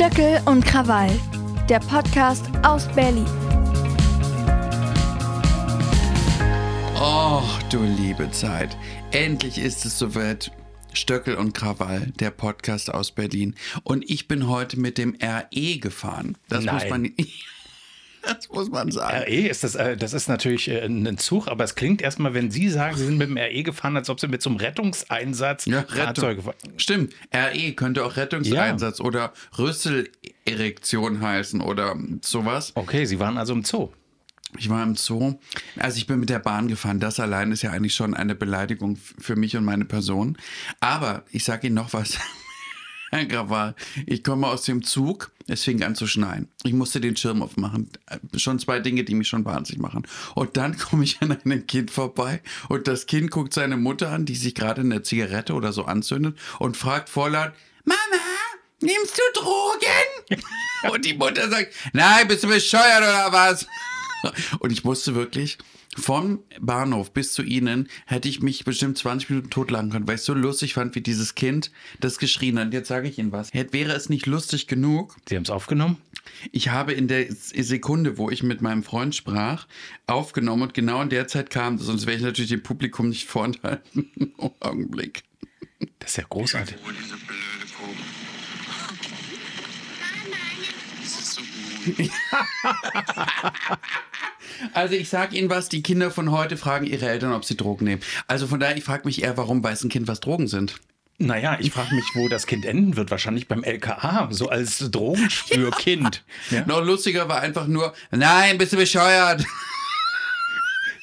Stöckel und Krawall, der Podcast aus Berlin. Oh, du liebe Zeit. Endlich ist es soweit. Stöckel und Krawall, der Podcast aus Berlin. Und ich bin heute mit dem RE gefahren. Das Nein. muss man. Das muss man sagen. RE ist das, äh, das ist natürlich äh, ein Zug, aber es klingt erstmal, wenn Sie sagen, Sie sind mit dem RE gefahren, als ob Sie mit so einem Rettungseinsatz Ja, Fahrzeuge fahren. Stimmt. RE könnte auch Rettungseinsatz oder Rüsselerektion heißen oder sowas. Okay, Sie waren also im Zoo. Ich war im Zoo. Also ich bin mit der Bahn gefahren. Das allein ist ja eigentlich schon eine Beleidigung für mich und meine Person. Aber ich sage Ihnen noch was. Krawall, ich komme aus dem Zug, es fing an zu schneien. Ich musste den Schirm aufmachen. Schon zwei Dinge, die mich schon wahnsinnig machen. Und dann komme ich an einem Kind vorbei und das Kind guckt seine Mutter an, die sich gerade eine Zigarette oder so anzündet und fragt vorlaut, Mama, nimmst du Drogen? und die Mutter sagt, nein, bist du bescheuert oder was? Und ich musste wirklich vom Bahnhof bis zu ihnen hätte ich mich bestimmt 20 Minuten totlachen können, weil ich so lustig fand, wie dieses Kind das geschrien hat. Und jetzt sage ich Ihnen was. Hätte, wäre es nicht lustig genug, Sie haben es aufgenommen? ich habe in der Sekunde, wo ich mit meinem Freund sprach, aufgenommen und genau in der Zeit kam das. Sonst wäre ich natürlich dem Publikum nicht vorenthalten. Oh, Augenblick. Das ist ja großartig. Oh, diese blöde Kuh. Das ist so gut. Also ich sage Ihnen was, die Kinder von heute fragen ihre Eltern, ob sie Drogen nehmen. Also von daher, ich frage mich eher, warum weiß ein Kind, was Drogen sind. Naja, ich frage mich, wo das Kind enden wird. Wahrscheinlich beim LKA, so als Drogenspürkind. Ja. Noch lustiger war einfach nur, nein, bist du bescheuert.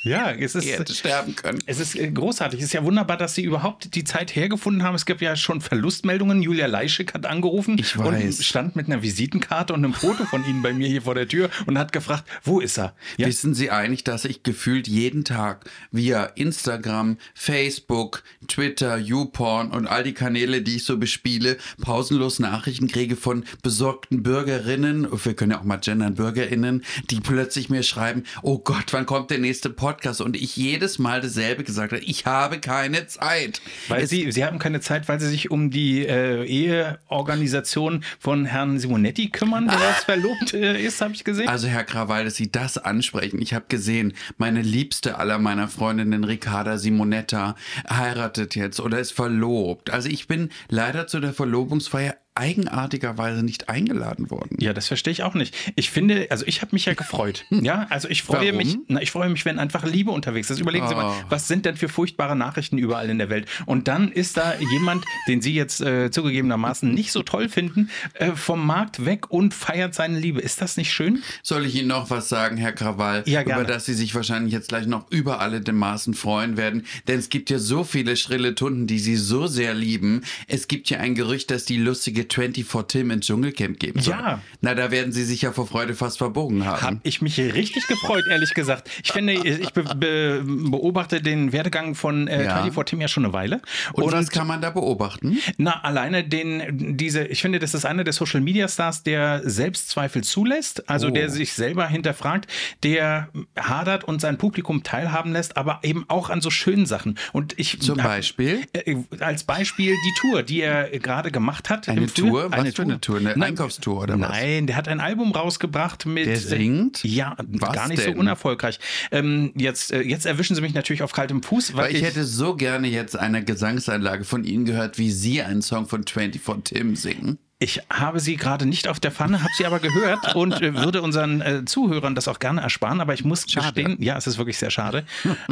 Ja, es ist. Hätte sterben können. Es ist äh, großartig. Es ist ja wunderbar, dass Sie überhaupt die Zeit hergefunden haben. Es gibt ja schon Verlustmeldungen. Julia Leischek hat angerufen Ich und weiß. stand mit einer Visitenkarte und einem Foto von Ihnen bei mir hier vor der Tür und hat gefragt, wo ist er? Ja, Wissen Sie eigentlich, dass ich gefühlt jeden Tag via Instagram, Facebook, Twitter, YouPorn und all die Kanäle, die ich so bespiele, pausenlos Nachrichten kriege von besorgten Bürgerinnen, wir können ja auch mal gendern, Bürgerinnen, die plötzlich mir schreiben, oh Gott, wann kommt der nächste Podcast? Und ich jedes Mal dasselbe gesagt habe, ich habe keine Zeit. weil Es- Sie, Sie haben keine Zeit, weil Sie sich um die äh, Eheorganisation von Herrn Simonetti kümmern, der jetzt verlobt äh, ist, habe ich gesehen. Also Herr Krawall, dass Sie das ansprechen. Ich habe gesehen, meine liebste aller meiner Freundinnen, Ricarda Simonetta, heiratet jetzt oder ist verlobt. Also ich bin leider zu der Verlobungsfeier eigenartigerweise nicht eingeladen worden. Ja, das verstehe ich auch nicht. Ich finde, also ich habe mich ja gefreut. Ja, also ich freue Warum? mich, na, ich freue mich, wenn einfach Liebe unterwegs ist. Überlegen Sie mal, Oh. was sind denn für furchtbare Nachrichten überall in der Welt? Und dann ist da jemand, den Sie jetzt äh, zugegebenermaßen nicht so toll finden, äh, vom Markt weg und feiert seine Liebe. Ist das nicht schön? Soll ich Ihnen noch was sagen, Herr Krawall, Ja, gerne. über das Sie sich wahrscheinlich jetzt gleich noch über alle dem Maßen freuen werden? Denn es gibt ja so viele schrille Tunden, die Sie so sehr lieben. Es gibt ja ein Gerücht, dass die lustige 24 Tim ins Dschungelcamp geben soll. Ja. Na, da werden Sie sich ja vor Freude fast verbogen haben. Habe ich mich richtig gefreut, ehrlich gesagt. Ich finde, ich be be beobachte den Werdegang von äh, Ja. 24 Tim ja schon eine Weile. Und, was kann man da beobachten? Na, alleine den, diese, ich finde, das ist einer der Social Media Stars, der Selbstzweifel zulässt, also Oh. der sich selber hinterfragt, der hadert und sein Publikum teilhaben lässt, aber eben auch an so schönen Sachen. Und ich Zum Beispiel? Äh, als Beispiel die Tour, die er gerade gemacht hat. Eine im Tour? Was für eine Tour? Eine Einkaufstour oder was? Nein, der hat ein Album rausgebracht mit. Der singt? Äh, ja, Was gar nicht denn? so unerfolgreich. Ähm, jetzt, äh, jetzt erwischen sie mich natürlich auf kaltem Fuß, weil, Weil ich hätte so gerne jetzt eine Gesangseinlage von Ihnen gehört, wie Sie einen Song von 24 Tim singen. Ich habe sie gerade nicht auf der Pfanne, habe sie aber gehört und äh, würde unseren äh, Zuhörern das auch gerne ersparen. Aber ich muss Schade. gestehen, ja, es ist wirklich sehr schade.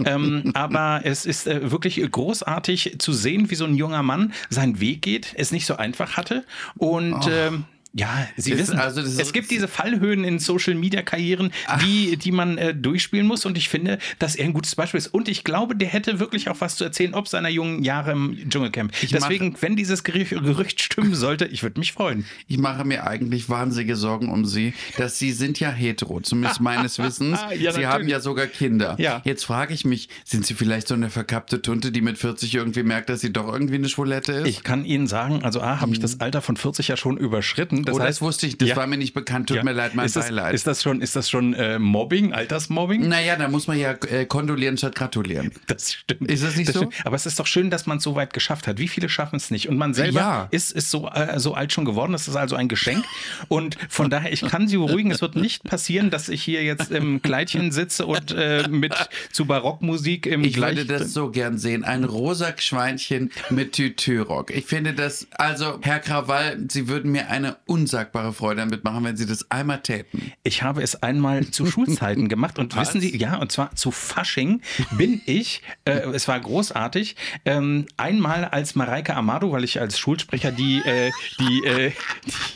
ähm, aber es ist äh, wirklich großartig zu sehen, wie so ein junger Mann seinen Weg geht, es nicht so einfach hatte und ähm, ja, Sie Ist- wissen, also das es gibt diese Fallhöhen in Social Media Karrieren, die, die man äh, durchspielen muss. Und ich finde, dass er ein gutes Beispiel ist. Und ich glaube, der hätte wirklich auch was zu erzählen, ob seiner jungen Jahre im Dschungelcamp. Deswegen, wenn dieses Gerücht, Gerücht stimmen sollte, ich würde mich freuen. Ich mache mir eigentlich wahnsinnige Sorgen um Sie, dass Sie sind ja hetero, zumindest meines Wissens. Ja, Sie natürlich. haben ja sogar Kinder. Ja. Jetzt frage ich mich, sind Sie vielleicht so eine verkappte Tunte, die mit 40 irgendwie merkt, dass sie doch irgendwie eine Schwulette ist? Ich kann Ihnen sagen, also A, habe ich das Alter von 40 ja schon überschritten. Das oh, heißt, das wusste ich, das ja. war mir nicht bekannt. Tut Ja. mir leid, mein ist das, Beileid. Ist das schon, ist das schon äh, Mobbing, Altersmobbing? naja, da muss man ja äh, kondolieren statt gratulieren. Das stimmt. Ist das nicht so? stimmt. Aber es ist doch schön, dass man es so weit geschafft hat. Wie viele schaffen es nicht? Und man selber Ja. ist, ist so, äh, so alt schon geworden. Das ist also ein Geschenk. Und von daher, ich kann Sie beruhigen, es wird nicht passieren, dass ich hier jetzt im Kleidchen sitze und äh, mit zu Barockmusik im Ich Gleich würde das so gern sehen. Ein rosa Schweinchen mit Tütürock. Ich finde das, also Herr Krawall, Sie würden mir eine unsagbare Freude damit machen, wenn Sie das einmal täten. Ich habe es einmal zu Schulzeiten gemacht und wissen Sie, ja, und zwar zu Fasching bin ich, äh, es war großartig, ähm, einmal als Mareike Amado, weil ich als Schulsprecher die, äh, die, äh,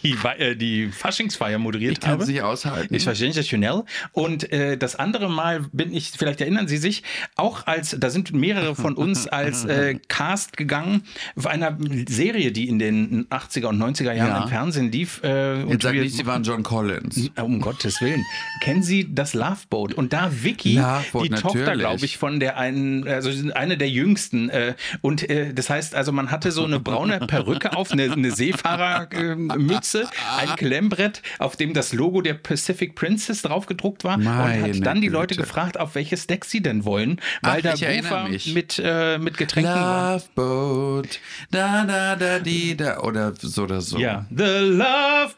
die, Wei- äh, die Faschingsfeier moderiert Ich kann habe. es nicht aushalten. Ich war sensationell. Und äh, das andere Mal bin ich, vielleicht erinnern Sie sich, auch als, da sind mehrere von uns als äh, Cast gegangen, auf einer Serie, die in den 80er und 90er Jahren Ja. im Fernsehen lief. Äh, Jetzt sag nicht, Sie waren John Collins. um Gottes Willen. Kennen Sie das Love Boat? Und da Vicky, Love Boat, die Tochter, natürlich. glaube ich, von der einen, also eine der jüngsten. Äh, und äh, das heißt, also man hatte so eine braune Perücke auf, eine, eine Seefahrermütze, ein Klemmbrett, auf dem das Logo der Pacific Princess drauf gedruckt war. und Meine hat dann die Leute Güte. gefragt, auf welches Deck sie denn wollen, weil Ach, da mich. mit, äh, mit Getränken war. Love Boat, da da da die da oder so oder so. Ja, The Love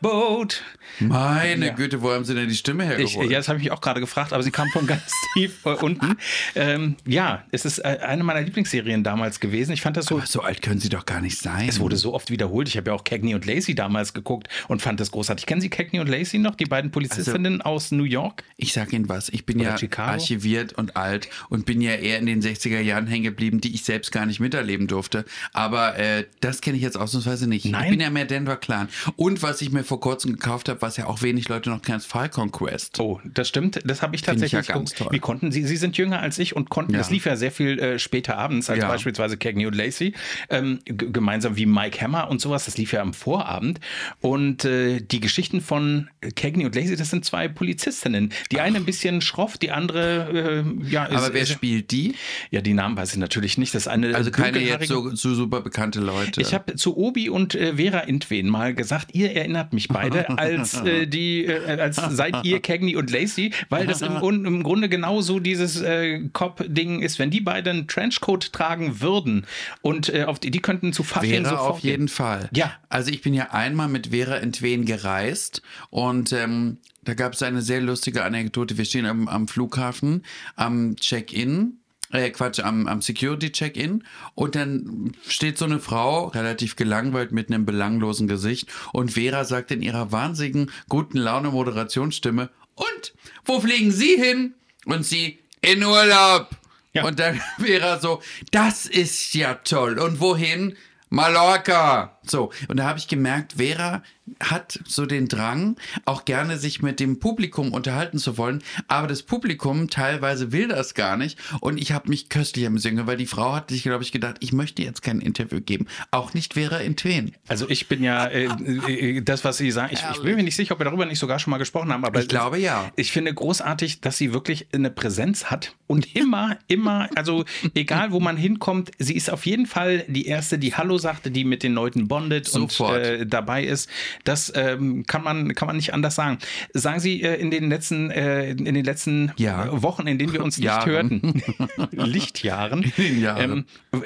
Boat. Meine Ja. Güte, wo haben Sie denn die Stimme Ich, hergeholt? ja, das habe ich mich auch gerade gefragt, aber sie kam von ganz tief äh, unten. Ähm, ja, es ist äh, eine meiner Lieblingsserien damals gewesen. Ich fand das so. Aber so alt können Sie doch gar nicht sein. Es wurde so oft wiederholt. Ich habe ja auch Cagney und Lacey damals geguckt und fand das großartig. Kennen Sie Cagney und Lacey noch, die beiden Polizistinnen aus New York? Ich sag Ihnen was, ich bin Oder ja Chicago? archiviert und alt und bin ja eher in den 60er Jahren hängen geblieben, die ich selbst gar nicht miterleben durfte. Aber äh, das kenne ich jetzt ausnahmsweise nicht. Nein? Ich bin ja mehr Denver Clan. Und was ich mir vor kurzem gekauft habe, was ja auch wenig Leute noch kennen, ist Falcon Quest. Oh, das stimmt. Das habe ich Finde ich tatsächlich ja ganz toll. Wie konnten Sie? Sie sind jünger als ich und konnten. Ja. Das lief ja sehr viel äh, später abends als Ja. beispielsweise Cagney und Lacey. Ähm, gemeinsam wie Mike Hammer und sowas. Das lief ja am Vorabend. Und äh, die Geschichten von Cagney und Lacey, das sind zwei Polizistinnen. Die eine ein bisschen schroff, die andere, äh, ja, ist, Aber wer ist, spielt die? ja, die Namen weiß ich natürlich nicht. Das eine Also keine jetzt so, so super bekannte Leute. ich habe zu Obi und äh, Vera Intwen mal gesagt, ihr erinnert mich beide als äh, die, äh, als seid ihr Cagney und Lacey, weil das im, im Grunde genauso dieses äh, Cop-Ding ist. Wenn die beiden einen Trenchcoat tragen würden und äh, auf die, die könnten zu Fasching sofort auf jeden Fall. Ja. Also ich bin ja einmal mit Vera Entwen gereist und ähm, da gab es eine sehr lustige Anekdote. Wir stehen am, am Flughafen, am Check-in. Äh, Quatsch, am, am Security-Check-In und dann steht so eine Frau, relativ gelangweilt mit einem belanglosen Gesicht und Vera sagt in ihrer wahnsinnigen guten Laune Moderationsstimme und wo fliegen Sie hin? Und sie in Urlaub. Ja. Und dann er so, das ist ja toll. Und wohin? Mallorca. So, und da habe ich gemerkt, Vera hat so den Drang, auch gerne sich mit dem Publikum unterhalten zu wollen, aber das Publikum teilweise will das gar nicht und ich habe mich köstlich am Singen, weil die Frau hat sich, glaube ich, gedacht, ich möchte jetzt kein Interview geben. Auch nicht Vera in Tween. Also ich bin ja, äh, äh, das, was Sie sagen, ich, ich bin mir nicht sicher, ob wir darüber nicht sogar schon mal gesprochen haben, aber Ich glaube, ja. Ich finde großartig, dass sie wirklich eine Präsenz hat und immer, immer, also egal wo man hinkommt, sie ist auf jeden Fall die Erste, die Hallo sagte, die mit den Leuten bondet Sofort. und äh, dabei ist. Das ähm, kann, man, kann man nicht anders sagen. Sagen Sie äh, in den letzten, äh, in den letzten Ja. Wochen, in denen wir uns nicht Jahren. hörten, Lichtjahren, Jahren. ähm,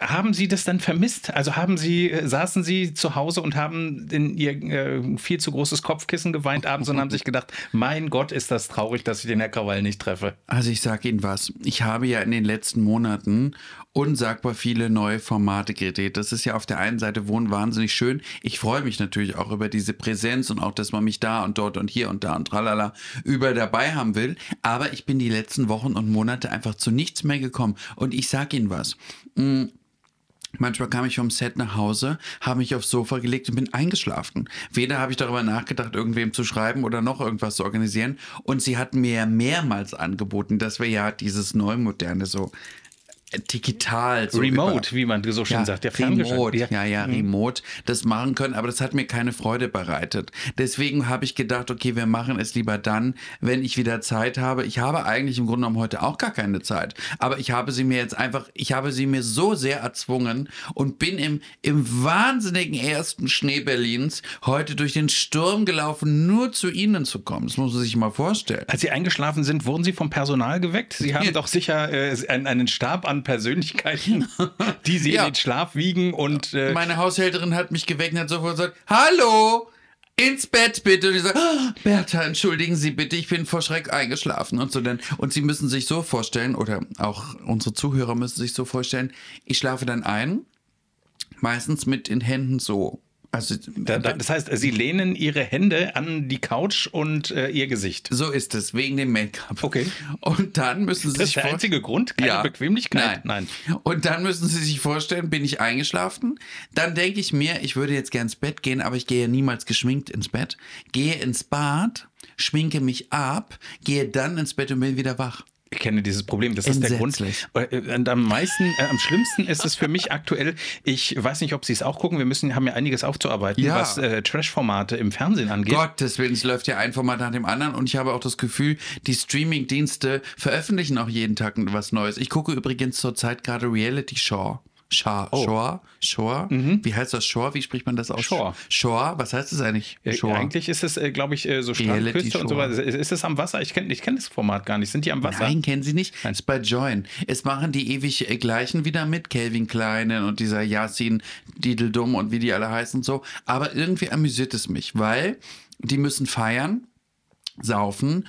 haben Sie das dann vermisst? Also haben Sie, äh, saßen Sie zu Hause und haben in Ihr äh, viel zu großes Kopfkissen geweint abends und haben sich gedacht, mein Gott, ist das traurig, dass ich den Herr Krawall nicht treffe. Also ich sage Ihnen was. Ich habe ja in den letzten Monaten unsagbar viele neue Formate gedreht. Das ist ja auf der einen Seite wohnen wahnsinnig schön. Ich freue mich natürlich auch über diese Präsenz und auch, dass man mich da und dort und hier und da und tralala über dabei haben will. Aber ich bin die letzten Wochen und Monate einfach zu nichts mehr gekommen. Und ich sage Ihnen was. Mm, Manchmal kam ich vom Set nach Hause, habe mich aufs Sofa gelegt und bin eingeschlafen. Weder habe ich darüber nachgedacht, irgendwem zu schreiben oder noch irgendwas zu organisieren. Und sie hatten mir ja mehrmals angeboten, dass wir ja dieses Neumoderne so digital. So Remote, über, wie man so schön ja, sagt. Ja, remote, ferngeschaltet. ja, ja, remote das machen können, aber das hat mir keine Freude bereitet. Deswegen habe ich gedacht, okay, wir machen es lieber dann, wenn ich wieder Zeit habe. Ich habe eigentlich im Grunde genommen heute auch gar keine Zeit, aber ich habe sie mir jetzt einfach, ich habe sie mir so sehr erzwungen und bin im, im wahnsinnigen ersten Schnee Berlins heute durch den Sturm gelaufen, nur zu Ihnen zu kommen. Das muss man sich mal vorstellen. Als Sie eingeschlafen sind, wurden Sie vom Personal geweckt? Sie haben doch sicher äh, einen, einen Stab an Persönlichkeiten, die Sie Ja. in den Schlaf wiegen und äh, Meine Haushälterin hat mich geweckt und hat sofort gesagt, hallo, ins Bett bitte. Und ich sage, ah, Bertha, entschuldigen Sie bitte, ich bin vor Schreck eingeschlafen und so. Denn, und Sie müssen sich so vorstellen, oder auch unsere Zuhörer müssen sich so vorstellen, ich schlafe dann ein, meistens mit den Händen so. Also, da, das heißt, Sie lehnen Ihre Hände an die Couch und äh, Ihr Gesicht. so ist es, wegen dem Make-up. Okay. Und dann müssen Sie Das ist sich der vor- einzige Grund? Keine Bequemlichkeit? Nein. Und dann müssen Sie sich vorstellen, bin ich eingeschlafen. Dann denke ich mir, ich würde jetzt gern ins Bett gehen, aber ich gehe niemals geschminkt ins Bett. Gehe ins Bad, schminke mich ab, gehe dann ins Bett und bin wieder wach. Ich kenne dieses Problem, das ist der Grund. Entsetzlich. Äh, Und am meisten, äh, am schlimmsten ist es für mich aktuell, ich weiß nicht, ob Sie es auch gucken, wir müssen, haben ja einiges aufzuarbeiten, Ja. was äh, Trash-Formate im Fernsehen angeht. Gottes Willen, es läuft ja ein Format nach dem anderen und ich habe auch das Gefühl, die Streaming-Dienste veröffentlichen auch jeden Tag was Neues. Ich gucke übrigens zurzeit gerade Reality Show. Shore, Oh. Shore, Shore. Wie heißt das Shore? Wie spricht man das aus? Shore. Shore, was heißt das eigentlich? Shore. Eigentlich ist es, äh, glaube ich, äh, so Strandküste und so weiter. Ist es am Wasser? Ich kenne ich kenn das Format gar nicht. Sind die am Wasser? Nein, kennen Sie nicht? Das ist bei Join. Es machen die ewig äh, gleichen wieder mit, Calvin Kleinen und dieser Yasin Dideldum und wie die alle heißen und so. Aber irgendwie amüsiert es mich, weil die müssen feiern, saufen,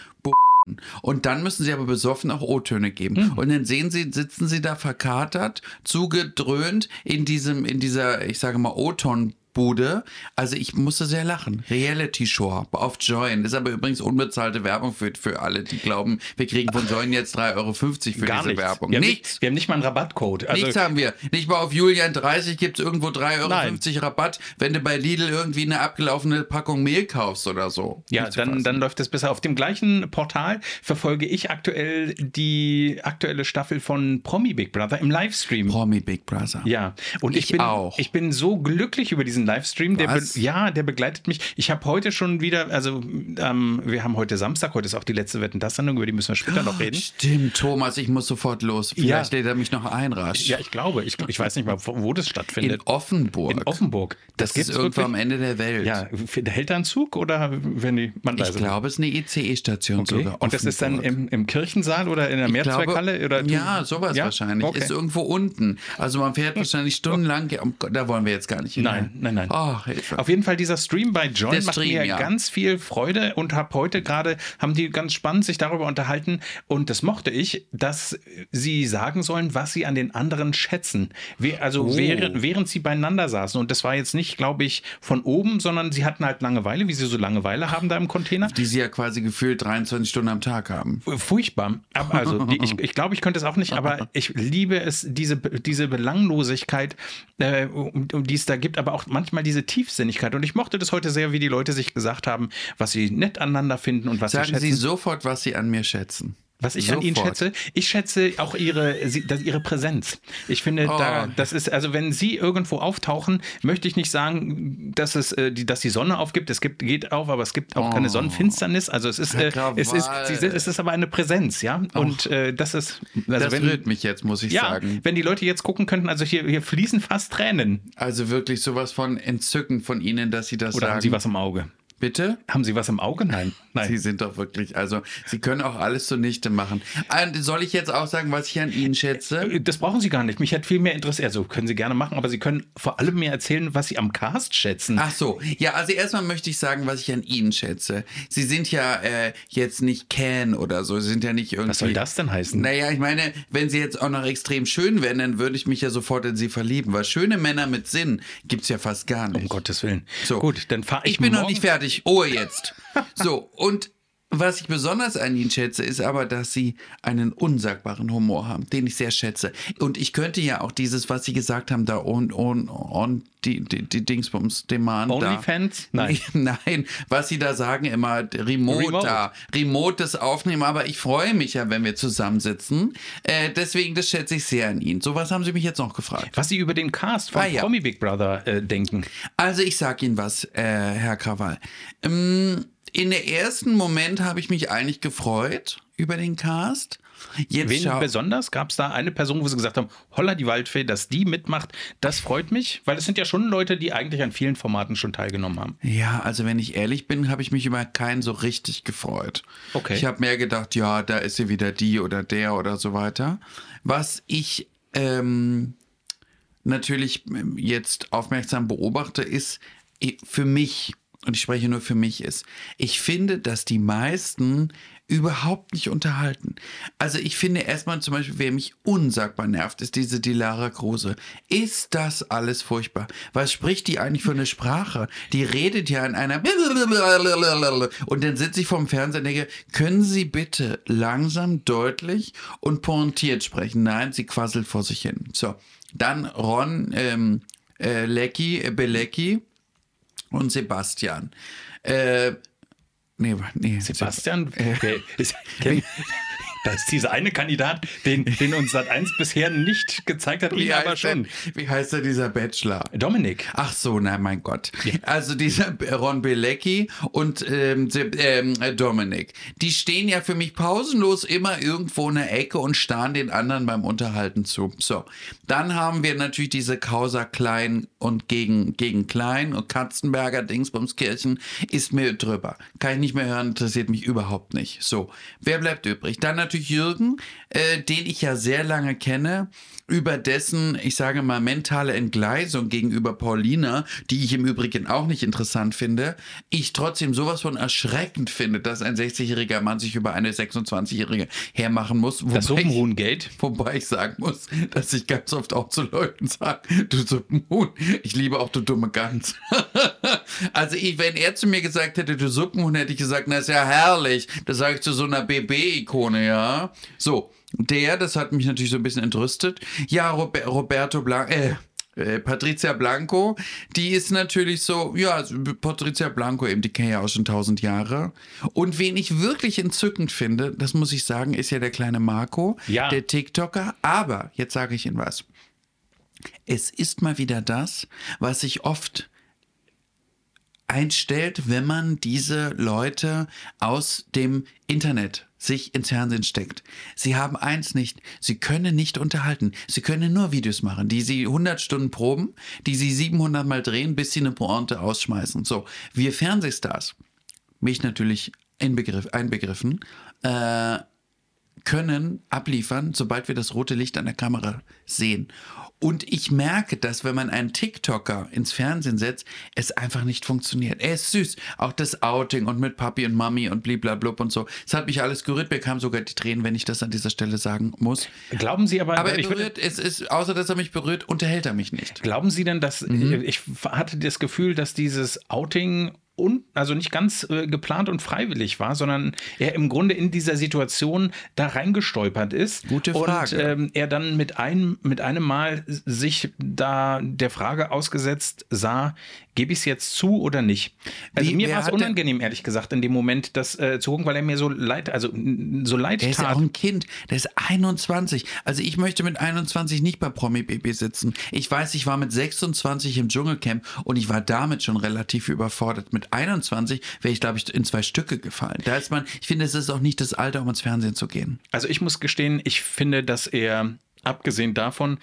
bu- und dann müssen sie aber besoffen auch O-Töne geben. Und dann sehen sie, sitzen sie da verkatert, zugedröhnt in diesem, in dieser, ich sage mal, O-Ton. Bude. Also ich musste sehr lachen. Reality Show auf Join. Ist aber übrigens unbezahlte Werbung für, für alle, die glauben, wir kriegen von Join jetzt 3,50 Euro für Gar diese nichts. Werbung. Wir haben, Nichts. nicht, wir haben nicht mal einen Rabattcode. Also, Nichts haben wir. Nicht mal auf Julian 30 gibt es irgendwo 3,50 Euro Rabatt, wenn du bei Lidl irgendwie eine abgelaufene Packung Mehl kaufst oder so. Ja, Nicht dann, dann läuft es besser. Auf dem gleichen Portal verfolge ich aktuell die aktuelle Staffel von Promi Big Brother im Livestream. Promi Big Brother. Ja, und ich, Ich bin auch. ich bin so glücklich über diesen Livestream. Der ja, der begleitet mich. Ich habe heute schon wieder, also ähm, wir haben heute Samstag, heute ist auch die letzte Wetten das Sendung, über die müssen wir später noch reden. Stimmt, Thomas, ich muss sofort los. Vielleicht Ja. lädt er mich noch ein, rasch. Ja, ich glaube, ich, ich weiß nicht mal, wo das In stattfindet. Offenburg. In Offenburg. Das, gibt's ist irgendwo am Ende der Welt. Ja, hält da ein Zug oder wenn die man weiß Ich glaube, es ist eine ICE-Station Okay. sogar. Und das ist dann Offenburg. im, im Kirchensaal oder in der Ich glaube, Mehrzweckhalle? Oder du- ja, sowas Ja? wahrscheinlich. Okay. Ist irgendwo unten. Also man fährt wahrscheinlich stundenlang. Gott, da wollen wir jetzt gar nicht hin. Nein, nein, nein. Oh, Hilfe. Auf jeden Fall dieser Stream bei Join Der macht Stream, mir ja. ganz viel Freude und habe heute gerade, haben die ganz spannend sich darüber unterhalten und das mochte ich, dass sie sagen sollen, was sie an den anderen schätzen. Also Oh. während, während sie beieinander saßen und das war jetzt nicht, glaube ich, von oben, sondern sie hatten halt Langeweile, wie sie so Langeweile haben da im Container. die sie ja quasi gefühlt 23 Stunden am Tag haben. Furchtbar. Aber also, die, ich, ich glaube, ich könnte es auch nicht, aber ich liebe es, diese, diese Belanglosigkeit, äh, um, um die es da gibt, aber auch manchmal diese Tiefsinnigkeit. Und ich mochte das heute sehr, wie die Leute sich gesagt haben, was sie nett aneinander finden und was sie Sagen schätzen. Sie sofort, was Sie an mir schätzen. Was ich an Ihnen Sofort. schätze, ich schätze auch Ihre, sie- das, Ihre Präsenz. Ich finde, da, Oh. das ist, also wenn Sie irgendwo auftauchen, möchte ich nicht sagen, dass es, äh, die, dass die Sonne aufgibt. Es gibt, geht auf, aber es gibt auch keine Sonnenfinsternis. Also es ist, äh, es ist, sie es ist aber eine Präsenz, ja. Und äh, das ist, also das wenn, rührt mich jetzt, muss ich ja, sagen. wenn die Leute jetzt gucken könnten, also hier, hier fließen fast Tränen. Also wirklich sowas von Entzücken von Ihnen, dass Sie das Oder sagen. haben Sie was im Auge? Bitte? Haben Sie was im Auge? Nein. Nein. Sie sind doch wirklich, also Sie können auch alles zunichte machen. Und soll ich jetzt auch sagen, was ich an Ihnen schätze? Das brauchen Sie gar nicht. Mich hat viel mehr interessiert. Also können Sie gerne machen, aber Sie können vor allem mir erzählen, was Sie am Cast schätzen. Ach so, ja, also erstmal möchte ich sagen, was ich an Ihnen schätze. Sie sind ja äh, jetzt nicht Can oder so, Sie sind ja nicht irgendwie. was soll das denn heißen? Naja, ich meine, wenn sie jetzt auch noch extrem schön wären, dann würde ich mich ja sofort in sie verlieben, weil schöne Männer mit Sinn gibt's ja fast gar nicht. Um Gottes Willen. So. Gut, dann fahre ich Ich bin noch nicht fertig. Ohe jetzt. So, und Was ich besonders an ihnen schätze, ist aber, dass sie einen unsagbaren Humor haben, den ich sehr schätze. Und ich könnte ja auch dieses, was sie gesagt haben, da und und und die, die, die Dingsbums Demand Onlyfans? Nein. Nein, was sie da sagen immer, Remote, Remote. da, Remote das aufnehmen, aber ich freue mich ja, wenn wir zusammensitzen. Äh, deswegen, das schätze ich sehr an ihnen. So was haben sie mich jetzt noch gefragt. Was Sie über den Cast von Ah, ja. Promi Big Brother äh, denken. Also ich sag Ihnen was, äh, Herr Krawall. Ähm, in der ersten Moment habe ich mich eigentlich gefreut über den Cast. Jetzt Wen schau- besonders? Gab es da eine Person, wo Sie gesagt haben, holla die Waldfee, dass die mitmacht? Das freut mich, weil es sind ja schon Leute, die eigentlich an vielen Formaten schon teilgenommen haben. Ja, also wenn ich ehrlich bin, habe ich mich über keinen so richtig gefreut. Okay. Ich habe mehr gedacht, ja, da ist sie wieder die oder der oder so weiter. Was ich ähm, natürlich ähm, jetzt aufmerksam beobachte, ist i- für mich, und ich spreche nur für mich, ist, ich finde, dass die meisten überhaupt nicht unterhalten. Also ich finde erstmal zum Beispiel, wer mich unsagbar nervt, ist diese Dilara Kruse. Ist das alles furchtbar? Was spricht die eigentlich für eine Sprache? Die redet ja in einer und dann sitze ich vorm Fernseher und denke, können Sie bitte langsam, deutlich und pointiert sprechen? Nein, sie quasselt vor sich hin. So, dann Ron ähm, äh, Lecky, äh, Belecki und Sebastian. Äh, nee, nee, Sebastian, kenn, da ist dieser eine Kandidat, den, den uns seit 1 bisher nicht gezeigt hat, Wie ihn aber heißt, schon. denn, wie heißt denn dieser Bachelor? Dominik. Ach so, nein, mein Gott. Also dieser Ron Belecki und ähm, äh, Dominik, die stehen ja für mich pausenlos immer irgendwo in der Ecke und starren den anderen beim Unterhalten zu. So, dann haben wir natürlich diese Causa Klein und gegen, gegen Klein und Katzenberger Dingsbumskirchen ist mir drüber. Kann ich nicht mehr hören, interessiert mich überhaupt nicht. So, wer bleibt übrig? Dann natürlich Jürgen, äh, den ich ja sehr lange kenne, über dessen, ich sage mal, mentale Entgleisung gegenüber Paulina, die ich im Übrigen auch nicht interessant finde, ich trotzdem sowas von erschreckend finde, dass ein 60-jähriger Mann sich über eine 26-jährige hermachen muss. Wobei Das ich- Suppenhuhn-Geld. Wobei ich sagen muss, dass ich ganz oft auch zu Leuten sage, du Suppenhuhn, ich liebe auch du dumme Gans. also ich, wenn er zu mir gesagt hätte, du Suppenhuhn, hätte ich gesagt, na ist ja herrlich. Das sage ich zu so einer BB-Ikone, ja. So, der, das hat mich natürlich so ein bisschen entrüstet. Ja, Robe Roberto Blanco, äh, äh, Patricia Blanco, die ist natürlich so, ja, also Patricia Blanco eben, die kenne ich ja auch schon tausend Jahre. Und wen ich wirklich entzückend finde, das muss ich sagen, ist ja der kleine Marco, Ja. der TikToker. Aber, jetzt sage ich Ihnen was. Es ist mal wieder das, was sich oft einstellt, wenn man diese Leute aus dem Internet sich ins Fernsehen steckt. Sie haben eins nicht, sie können nicht unterhalten. Sie können nur Videos machen, die sie 100 Stunden proben, die sie 700 Mal drehen, bis sie eine Pointe ausschmeißen. So, wir Fernsehstars, mich natürlich inbegriff, einbegriffen, äh, können abliefern, sobald wir das rote Licht an der Kamera sehen. Und ich merke, dass wenn man einen TikToker ins Fernsehen setzt, es einfach nicht funktioniert. Er ist süß. Auch das Outing und mit Papi und Mami und bliblablub und so. Es hat mich alles gerührt. Mir kamen sogar die Tränen, wenn ich das an dieser Stelle sagen muss. Glauben Sie aber, Aber er berührt, es ist, außer dass er mich berührt, unterhält er mich nicht. Glauben Sie denn, dass Mhm. ich hatte das Gefühl, dass dieses Outing und also nicht ganz äh, geplant und freiwillig war, sondern er im Grunde in dieser Situation da reingestolpert ist Gute und Frage. ähm, er dann mit einem mit einem Mal sich da der Frage ausgesetzt sah, gebe ich es jetzt zu oder nicht? Also Wie- mir war es unangenehm ehrlich gesagt in dem Moment das äh, zu gucken, weil er mir so leid also so leid Der ist ja tat. auch ein Kind. Der ist 21. Also ich möchte mit 21 nicht bei Promi Baby sitzen. Ich weiß, ich war mit 26 im Dschungelcamp und ich war damit schon relativ überfordert. Mit 21 wäre ich, glaube ich, in zwei Stücke gefallen. Da ist man, ich finde, es ist auch nicht das Alter, um ins Fernsehen zu gehen. Also ich muss gestehen, ich finde, dass er, abgesehen davon,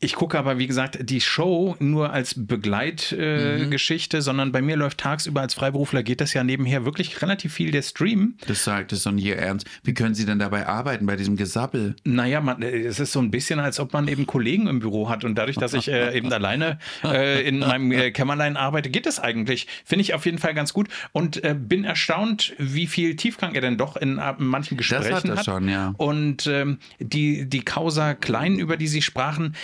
ich gucke aber, wie gesagt, die Show nur als Begleitgeschichte, äh, Geschichte, sondern bei mir läuft tagsüber als Freiberufler geht das ja nebenher wirklich relativ viel der Stream. Das sagt es doch nie ernst. Wie können Sie denn dabei arbeiten, bei diesem Gesabbel? Naja, man, es ist so ein bisschen, als ob man eben Kollegen im Büro hat und dadurch, dass ich äh, eben alleine äh, in meinem äh, Kämmerlein arbeite, geht das eigentlich. Finde ich auf jeden Fall ganz gut und äh, bin erstaunt, wie viel Tiefgang er denn doch in äh, manchen Das Gesprächen hat er schon, ja. Und ähm, die, die Causa Klein, über die Sie sprachen,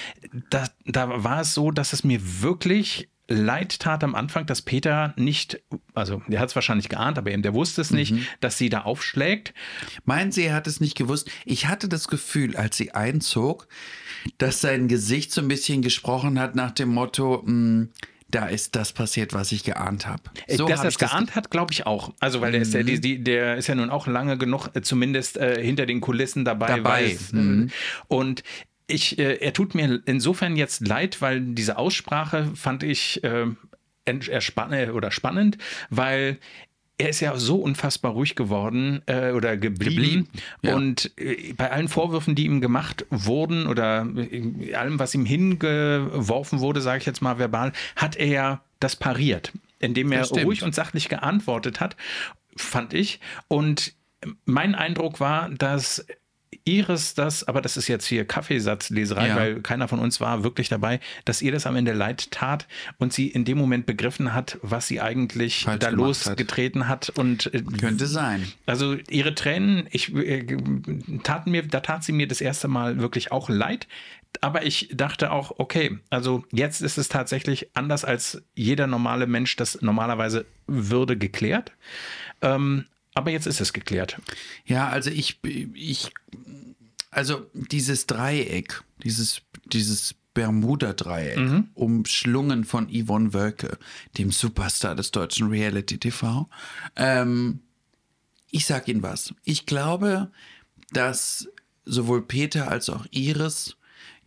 da, da war es so, dass es mir wirklich leid tat am Anfang, dass Peter nicht, also der hat es wahrscheinlich geahnt, aber eben der wusste es nicht, dass sie da aufschlägt. Meinen Sie, er hat es nicht gewusst? Ich hatte das Gefühl, als sie einzog, dass sein Gesicht so ein bisschen gesprochen hat nach dem Motto, "Hm, da ist das passiert, was ich geahnt habe. So dass hab er das geahnt hat, glaube ich auch. Also, weil der ist ja, die, die, der ist ja nun auch lange genug, äh, zumindest äh, hinter den Kulissen dabei. Dabei, weiß, äh, Und ich, äh, er tut mir insofern jetzt leid, weil diese Aussprache fand ich äh, äh, oder spannend, weil er ist ja so unfassbar ruhig geworden äh, oder geblieben. Geblieben, ja. Und äh, bei allen Vorwürfen, die ihm gemacht wurden oder äh, allem, was ihm hingeworfen wurde, sage ich jetzt mal verbal, hat er ja das pariert, indem er ruhig und sachlich geantwortet hat, fand ich. Und mein Eindruck war, dass Iris das, aber das ist jetzt hier Kaffeesatzleserei, Ja. weil keiner von uns war wirklich dabei, dass ihr das am Ende leid tat und sie in dem Moment begriffen hat, was sie eigentlich Falsch da gemacht hat. losgetreten hat. und äh, Könnte sein. also ihre Tränen, ich äh, taten mir, da tat sie mir das erste Mal wirklich auch leid. Aber ich dachte auch, okay, also jetzt ist es tatsächlich anders als jeder normale Mensch das normalerweise würde geklärt. Ähm, aber jetzt ist es geklärt. Ja, also ich, ich, also dieses Dreieck, dieses, dieses Bermuda-Dreieck, umschlungen von Yvonne Wölke, dem Superstar des deutschen Reality-TV. Ähm, ich sag Ihnen was. Ich glaube, dass sowohl Peter als auch Iris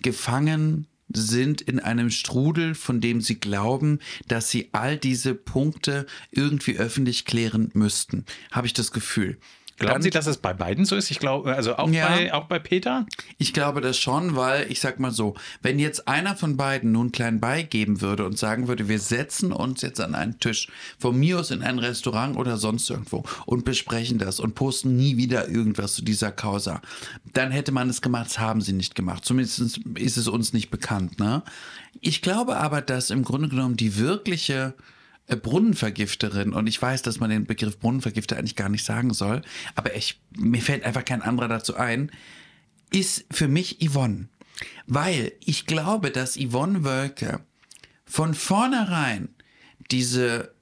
gefangen sind in einem Strudel, von dem sie glauben, dass sie all diese Punkte irgendwie öffentlich klären müssten. Habe ich das Gefühl. Glauben Sie, dass es bei beiden so ist? Ich glaube, also auch, Ja. bei, auch bei Peter? Ich glaube das schon, weil ich sag mal so, wenn jetzt einer von beiden nun klein beigeben würde und sagen würde, wir setzen uns jetzt an einen Tisch, von mir aus in ein Restaurant oder sonst irgendwo und besprechen das und posten nie wieder irgendwas zu dieser Causa, dann hätte man es gemacht, das haben sie nicht gemacht. Zumindest ist es uns nicht bekannt. Ne? Ich glaube aber, dass im Grunde genommen die wirkliche Brunnenvergifterin, und ich weiß, dass man den Begriff Brunnenvergifter eigentlich gar nicht sagen soll, aber ich, mir fällt einfach kein anderer dazu ein, ist für mich Yvonne. Weil ich glaube, dass Yvonne Wölke von vornherein diese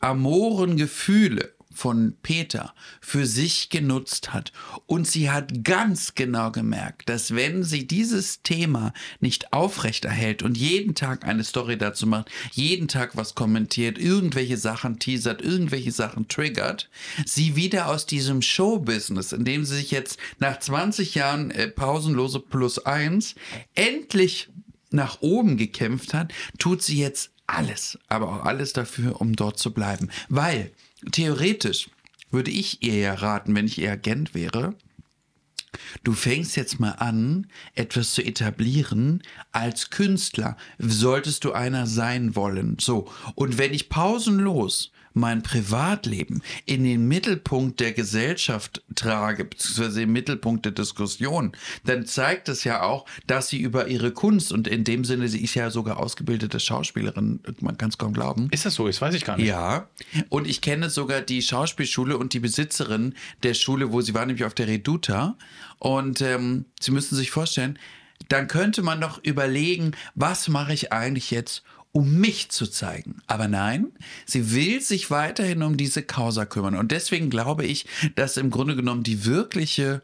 amoren Gefühle von Peter für sich genutzt hat. Und sie hat ganz genau gemerkt, dass wenn sie dieses Thema nicht aufrechterhält und jeden Tag eine Story dazu macht, jeden Tag was kommentiert, irgendwelche Sachen teasert, irgendwelche Sachen triggert, sie wieder aus diesem Showbusiness, in dem sie sich jetzt nach 20 Jahren äh, pausenlose Plus eins endlich nach oben gekämpft hat, tut sie jetzt alles, aber auch alles dafür, um dort zu bleiben. Weil theoretisch würde ich ihr ja raten, wenn ich ihr Agent wäre, Du fängst jetzt mal an, etwas zu etablieren als Künstler. Solltest du einer sein wollen. So. Und wenn ich pausenlos mein Privatleben in den Mittelpunkt der Gesellschaft trage, beziehungsweise im Mittelpunkt der Diskussion, dann zeigt es ja auch, dass sie über ihre Kunst und in dem Sinne, sie ist ja sogar ausgebildete Schauspielerin, man kann es kaum glauben. Ist das so? Das weiß ich gar nicht. Ja, und ich kenne sogar die Schauspielschule und die Besitzerin der Schule, wo sie war, nämlich auf der Reduta. Und ähm, Sie müssen sich vorstellen, dann könnte man doch überlegen, was mache ich eigentlich jetzt, um mich zu zeigen. Aber nein, sie will sich weiterhin um diese Causa kümmern. Und deswegen glaube ich, dass im Grunde genommen die wirkliche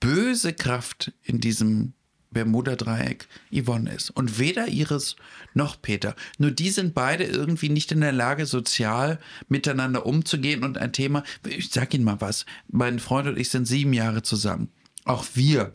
böse Kraft in diesem Bermuda-Dreieck Yvonne ist. Und weder Iris noch Peter. Nur die sind beide irgendwie nicht in der Lage, sozial miteinander umzugehen und ein Thema. Ich sag Ihnen mal was. Mein Freund und ich sind sieben Jahre zusammen. Auch wir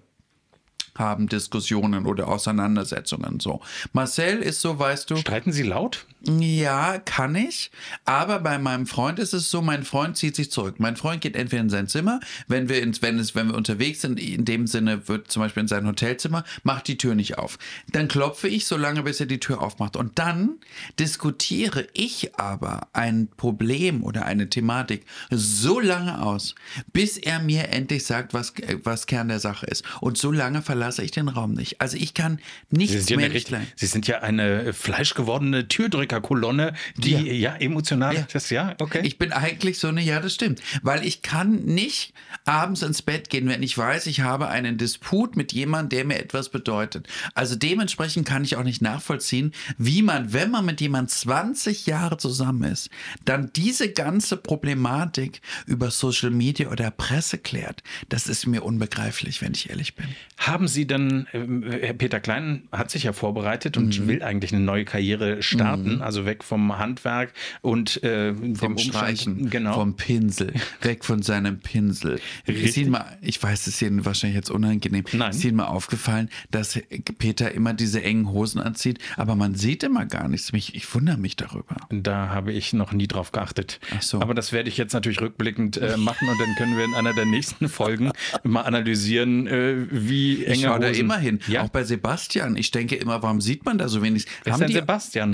haben Diskussionen oder Auseinandersetzungen so. Marcel ist so, weißt du, Streiten Sie laut? Ja, kann ich. Aber bei meinem Freund ist es so, mein Freund zieht sich zurück. Mein Freund geht entweder in sein Zimmer, wenn wir, ins, wenn, es, wenn wir unterwegs sind, in dem Sinne wird zum Beispiel in sein Hotelzimmer, macht die Tür nicht auf. Dann klopfe ich so lange, bis er die Tür aufmacht. Und dann diskutiere ich aber ein Problem oder eine Thematik so lange aus, bis er mir endlich sagt, was, was Kern der Sache ist. Und so lange verlasse ich den Raum nicht. Also ich kann Sie nichts ja mehr richtig- Sie sind ja eine fleischgewordene Türdrückerin. Historikerkolonne, die ja, Ja. emotional Ja. das ja, okay. Ich bin eigentlich so eine, ja, das stimmt. Weil ich kann nicht abends ins Bett gehen, wenn ich weiß, ich habe einen Disput mit jemandem, der mir etwas bedeutet. Also dementsprechend kann ich auch nicht nachvollziehen, wie man, wenn man mit jemandem 20 Jahre zusammen ist, dann diese ganze Problematik über Social Media oder Presse klärt. Das ist mir unbegreiflich, wenn ich ehrlich bin. Haben Sie denn, ähm, Herr Peter Klein hat sich ja vorbereitet und Mhm. will eigentlich eine neue Karriere starten, also weg vom Handwerk und äh, Vom Umstand- Streichen, genau. vom Pinsel, weg von seinem Pinsel. Ist. Ihnen mal, ich weiß, es ist Ihnen wahrscheinlich jetzt unangenehm, Nein. ist Ihnen mal aufgefallen, dass Peter immer diese engen Hosen anzieht, aber man sieht immer gar nichts. Mich, ich wundere mich darüber. Da habe ich noch nie drauf geachtet. Ach so. Aber das werde ich jetzt natürlich rückblickend äh, machen und dann können wir in einer der nächsten Folgen mal analysieren, äh, wie enge Ich schaue da Hosen- immer hin, Ja. auch bei Sebastian. Ich denke immer, warum sieht man da so wenig? Wer ist denn Sebastian?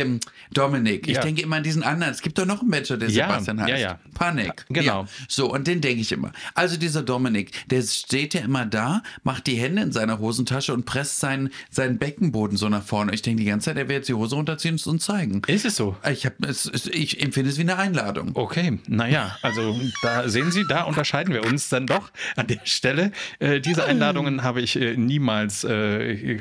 Ähm, Dominik. Ich Ja. denke immer an diesen anderen. Es gibt doch noch einen Mensch, der Ja, Sebastian heißt. ja, ja. Panik. Genau. So, und den denke ich immer. Also dieser Dominik, der steht ja immer da, macht die Hände in seiner Hosentasche und presst seinen, seinen Beckenboden so nach vorne. Ich denke die ganze Zeit, er wird jetzt die Hose runterziehen und es uns zeigen. Ist es so? Ich, hab, es, ich empfinde es wie eine Einladung. Okay, naja, also da sehen Sie, da unterscheiden wir uns dann doch an der Stelle. Äh, diese Einladungen habe ich äh, niemals. Äh,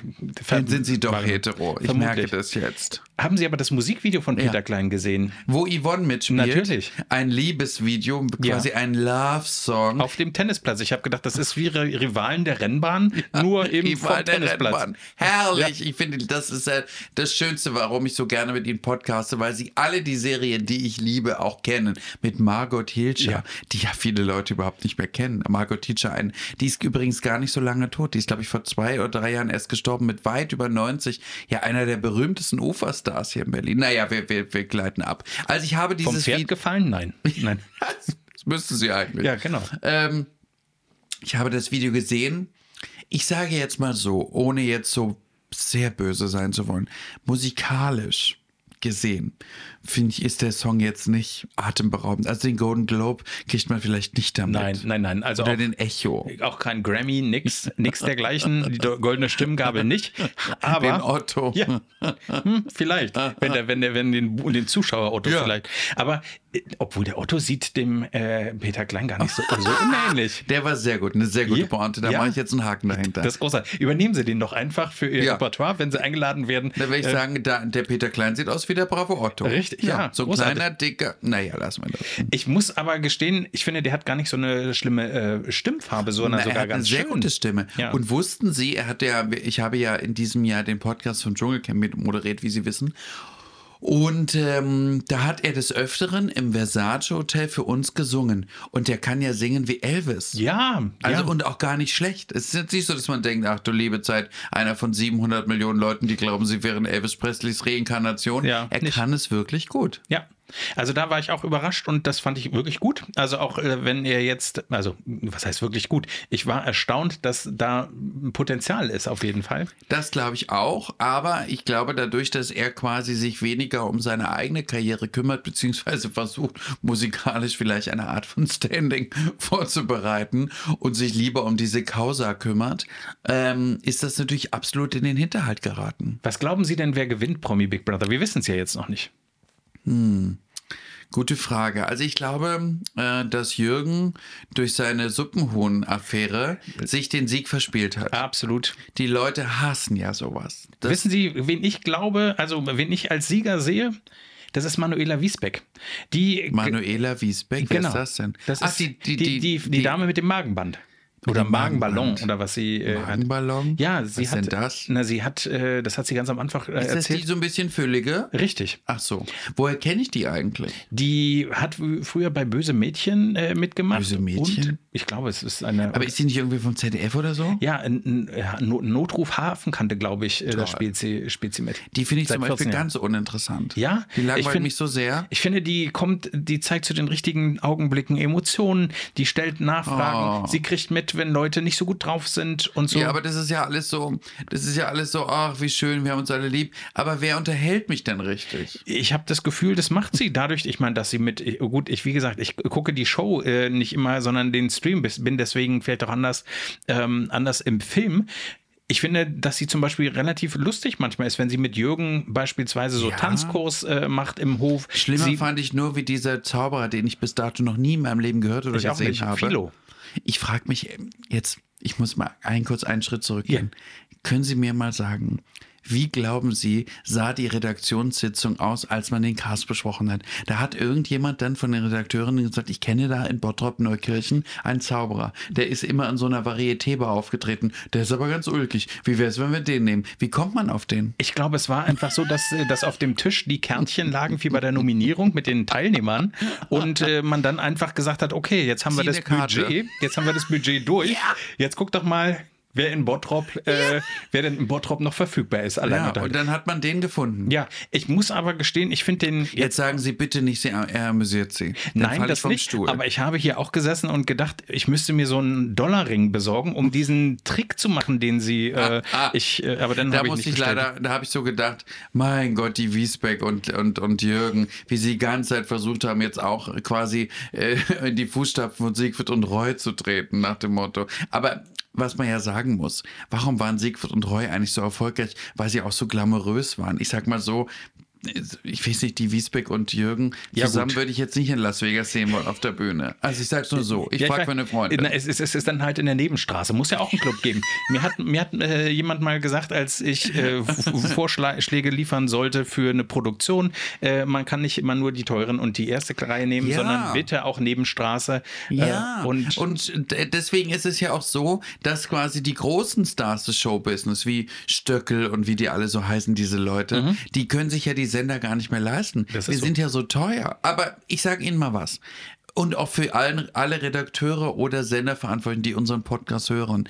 Dann sind sie doch hetero. Ich vermutlich. merke das jetzt. Haben Sie aber das Musikvideo von Peter Ja. Klein gesehen? Wo Yvonne mitspielt. Natürlich. Ein Liebesvideo, quasi Ja. ein Love-Song. Auf dem Tennisplatz. Ich habe gedacht, das ist wie Ri- Rivalen der Rennbahn, nur eben Rival vom Tennisplatz. Rennbahn. Herrlich. Ich finde, das ist das Schönste, warum ich so gerne mit ihnen podcaste, weil sie alle die Serien, die ich liebe, auch kennen. Mit Margot Hilscher, Ja. die ja viele Leute überhaupt nicht mehr kennen. Margot Hilscher, ein, die ist übrigens gar nicht so lange tot. Die ist, glaube ich, vor zwei oder drei Jahren erst gestorben mit weit über 90. Ja, einer der berühmtesten Uferstars hier in Berlin. Naja, wir, wir, wir gleiten ab. Also ich habe Vom dieses Pferd Video. gefallen? Nein. Nein. Das müsste sie eigentlich. Ja, genau. Ähm, ich habe das Video gesehen. Ich sage jetzt mal so, ohne jetzt so sehr böse sein zu wollen, musikalisch gesehen, finde ich, ist der Song jetzt nicht atemberaubend. Also den Golden Globe kriegt man vielleicht nicht damit. Nein, nein, nein. Also Oder auch, den Echo. auch kein Grammy, nix, nix dergleichen. Die goldene Stimmgabel nicht. Aber Den Otto. Ja, hm, vielleicht. Wenn der, wenn der, wenn den, den Zuschauer Otto Ja. vielleicht. Aber obwohl der Otto sieht dem äh, Peter Klein gar nicht so, so unähnlich. Der war sehr gut, eine sehr gute Ja. Pointe. Da Ja. mache ich jetzt einen Haken dahinter. Das ist großartig. Übernehmen Sie den doch einfach für Ihr Ja. Repertoire, wenn Sie eingeladen werden. da würde ich Äh, sagen, da, der Peter Klein sieht aus wie der brave Otto. Richtig, ja, So ein kleiner, dicker. Naja, lassen wir das. Ich muss aber gestehen, ich finde, der hat gar nicht so eine schlimme äh, Stimmfarbe, sondern Na, sogar er hat ganz eine sehr schön. gute Stimme. Ja. Und wussten Sie, er hat ja, ich habe ja in diesem Jahr den Podcast von Dschungelcamp mit moderiert, wie Sie wissen. Und ähm, da hat er des Öfteren im Versace Hotel für uns gesungen. Und der kann ja singen wie Elvis. Ja, Also ja. und auch gar nicht schlecht. Es ist jetzt nicht so, dass man denkt, ach du liebe Zeit, einer von 700 Millionen Leuten, die glauben, sie wären Elvis Presleys Reinkarnation. Ja, er nicht. kann es wirklich gut. Ja. Also da war ich auch überrascht und das fand ich wirklich gut. Also auch äh, wenn er jetzt, also was heißt wirklich gut? Ich war erstaunt, dass da ein Potenzial ist auf jeden Fall. Das glaube ich auch, aber ich glaube dadurch, dass er quasi sich weniger um seine eigene Karriere kümmert, beziehungsweise versucht, musikalisch vielleicht eine Art von Standing vorzubereiten und sich lieber um diese Causa kümmert, ähm, ist das natürlich absolut in den Hinterhalt geraten. Was glauben Sie denn, wer gewinnt Promi Big Brother? Wir wissen es ja jetzt noch nicht. Gute Frage. Also ich glaube, äh, dass Jürgen durch seine Suppenhuhn-Affäre sich den Sieg verspielt hat. Absolut. Die Leute hassen ja sowas. Das Wissen Sie, wen ich glaube, also wen ich als Sieger sehe? Das ist Manuela Wiesbeck. Die Manuela Wiesbeck, wer genau. ist das denn? Das Ach, ist die, die, die, die, Dame mit dem Magenband. Oder Magenballon Magenband. oder was sie äh, hat. Magenballon? Ja, sie Was hat. denn das? Na, sie hat, äh, das hat sie ganz am Anfang äh, Ist das die erzählt. so ein bisschen füllige? Richtig. Ach so. Woher kenne ich die eigentlich? Die hat früher bei Böse Mädchen äh, mitgemacht. Böse Mädchen? Ich glaube, es ist eine. Aber ist die nicht irgendwie vom ZDF oder so? ja, ein, ein Notruf Hafenkante, glaube ich, äh, Toll. spielt sie, spielt sie mit. Die finde ich Seit zum Beispiel 14 Jahren. ganz uninteressant. Ja, Die ich langweilt find- mich so sehr. Ich finde, die kommt, die zeigt zu den richtigen Augenblicken Emotionen, die stellt Nachfragen, Oh. sie kriegt mit, wenn Leute nicht so gut drauf sind und so. Ja, aber das ist ja alles so, das ist ja alles so, ach, wie schön, wir haben uns alle lieb. Aber wer unterhält mich denn richtig? ich habe das Gefühl, das macht sie dadurch, ich meine, dass sie mit, gut, ich, wie gesagt, ich gucke die Show äh, nicht immer, sondern den Stream, bis- bin deswegen vielleicht auch anders, ähm, anders im Film. ich finde, dass sie zum Beispiel relativ lustig manchmal ist, wenn sie mit Jürgen beispielsweise so Ja. Tanzkurs äh, macht im Hof. Schlimmer sie, fand ich nur, wie dieser Zauberer, den ich bis dato noch nie in meinem Leben gehört oder Ich auch gesehen nicht. habe. Philo. Ich frage mich ähm, jetzt, ich muss mal einen kurz einen Schritt zurückgehen. Können Sie mir mal sagen, wie glauben Sie, sah die Redaktionssitzung aus, als man den Cast besprochen hat? Da hat irgendjemand dann von den Redakteurinnen gesagt, ich kenne da in Bottrop Neukirchen einen Zauberer. Der ist immer in so einer Varieté-Bar aufgetreten. Der ist aber ganz ulkig. Wie wäre es, wenn wir den nehmen? Wie kommt man auf den? Ich glaube, es war einfach so, dass, äh, dass auf dem Tisch die Kärtchen lagen wie bei der Nominierung mit den Teilnehmern und äh, man dann einfach gesagt hat, okay, jetzt haben wir Zieh das eine Karte. Budget, jetzt haben wir das Budget durch. Jetzt guck doch mal, wer in Bottrop, äh, wer denn in Bottrop noch verfügbar ist. Allein Ja, und dann hat man den gefunden. ja, ich muss aber gestehen, ich finde den Jetzt sagen Sie bitte nicht, Sie- er amüsiert Sie. Dann Nein, das ich vom nicht. Stuhl. Aber ich habe hier auch gesessen und gedacht, ich müsste mir so einen Dollarring besorgen, um diesen Trick zu machen, den sie. Äh, ah. ich, äh, aber dann da habe ich muss ich bestellt. leider, da habe ich so gedacht, mein Gott, die Wiesbeck und, und, und Jürgen, wie sie die ganze Zeit versucht haben, jetzt auch quasi äh, in die Fußstapfen von Siegfried und Roy zu treten, nach dem Motto. Aber was man ja sagen muss, warum waren Siegfried und Roy eigentlich so erfolgreich? Weil sie auch so glamourös waren. Ich sag mal so, ich weiß nicht, die Wiesbeck und Jürgen Ja, zusammen gut. würde ich jetzt nicht in Las Vegas sehen wollen auf der Bühne. Also ich sag's nur so. Ich Ja, frage meine Freunde. Na, es, ist, es ist dann halt in der Nebenstraße. Muss ja auch einen Club geben. Mir hat, mir hat äh, jemand mal gesagt, als ich äh, Vorschläge liefern sollte für eine Produktion, äh, man kann nicht immer nur die teuren und die erste Reihe nehmen, Ja. sondern bitte auch Nebenstraße. Ja, Äh, und, und, d- deswegen ist es ja auch so, dass quasi die großen Stars des Showbusiness, wie Stöckel und wie die alle so heißen, diese Leute, die können sich ja die Sender gar nicht mehr leisten. Wir so. sind ja so teuer. Aber ich sage Ihnen mal was. Und auch für allen, alle Redakteure oder Senderverantwortlichen, die unseren Podcast hören.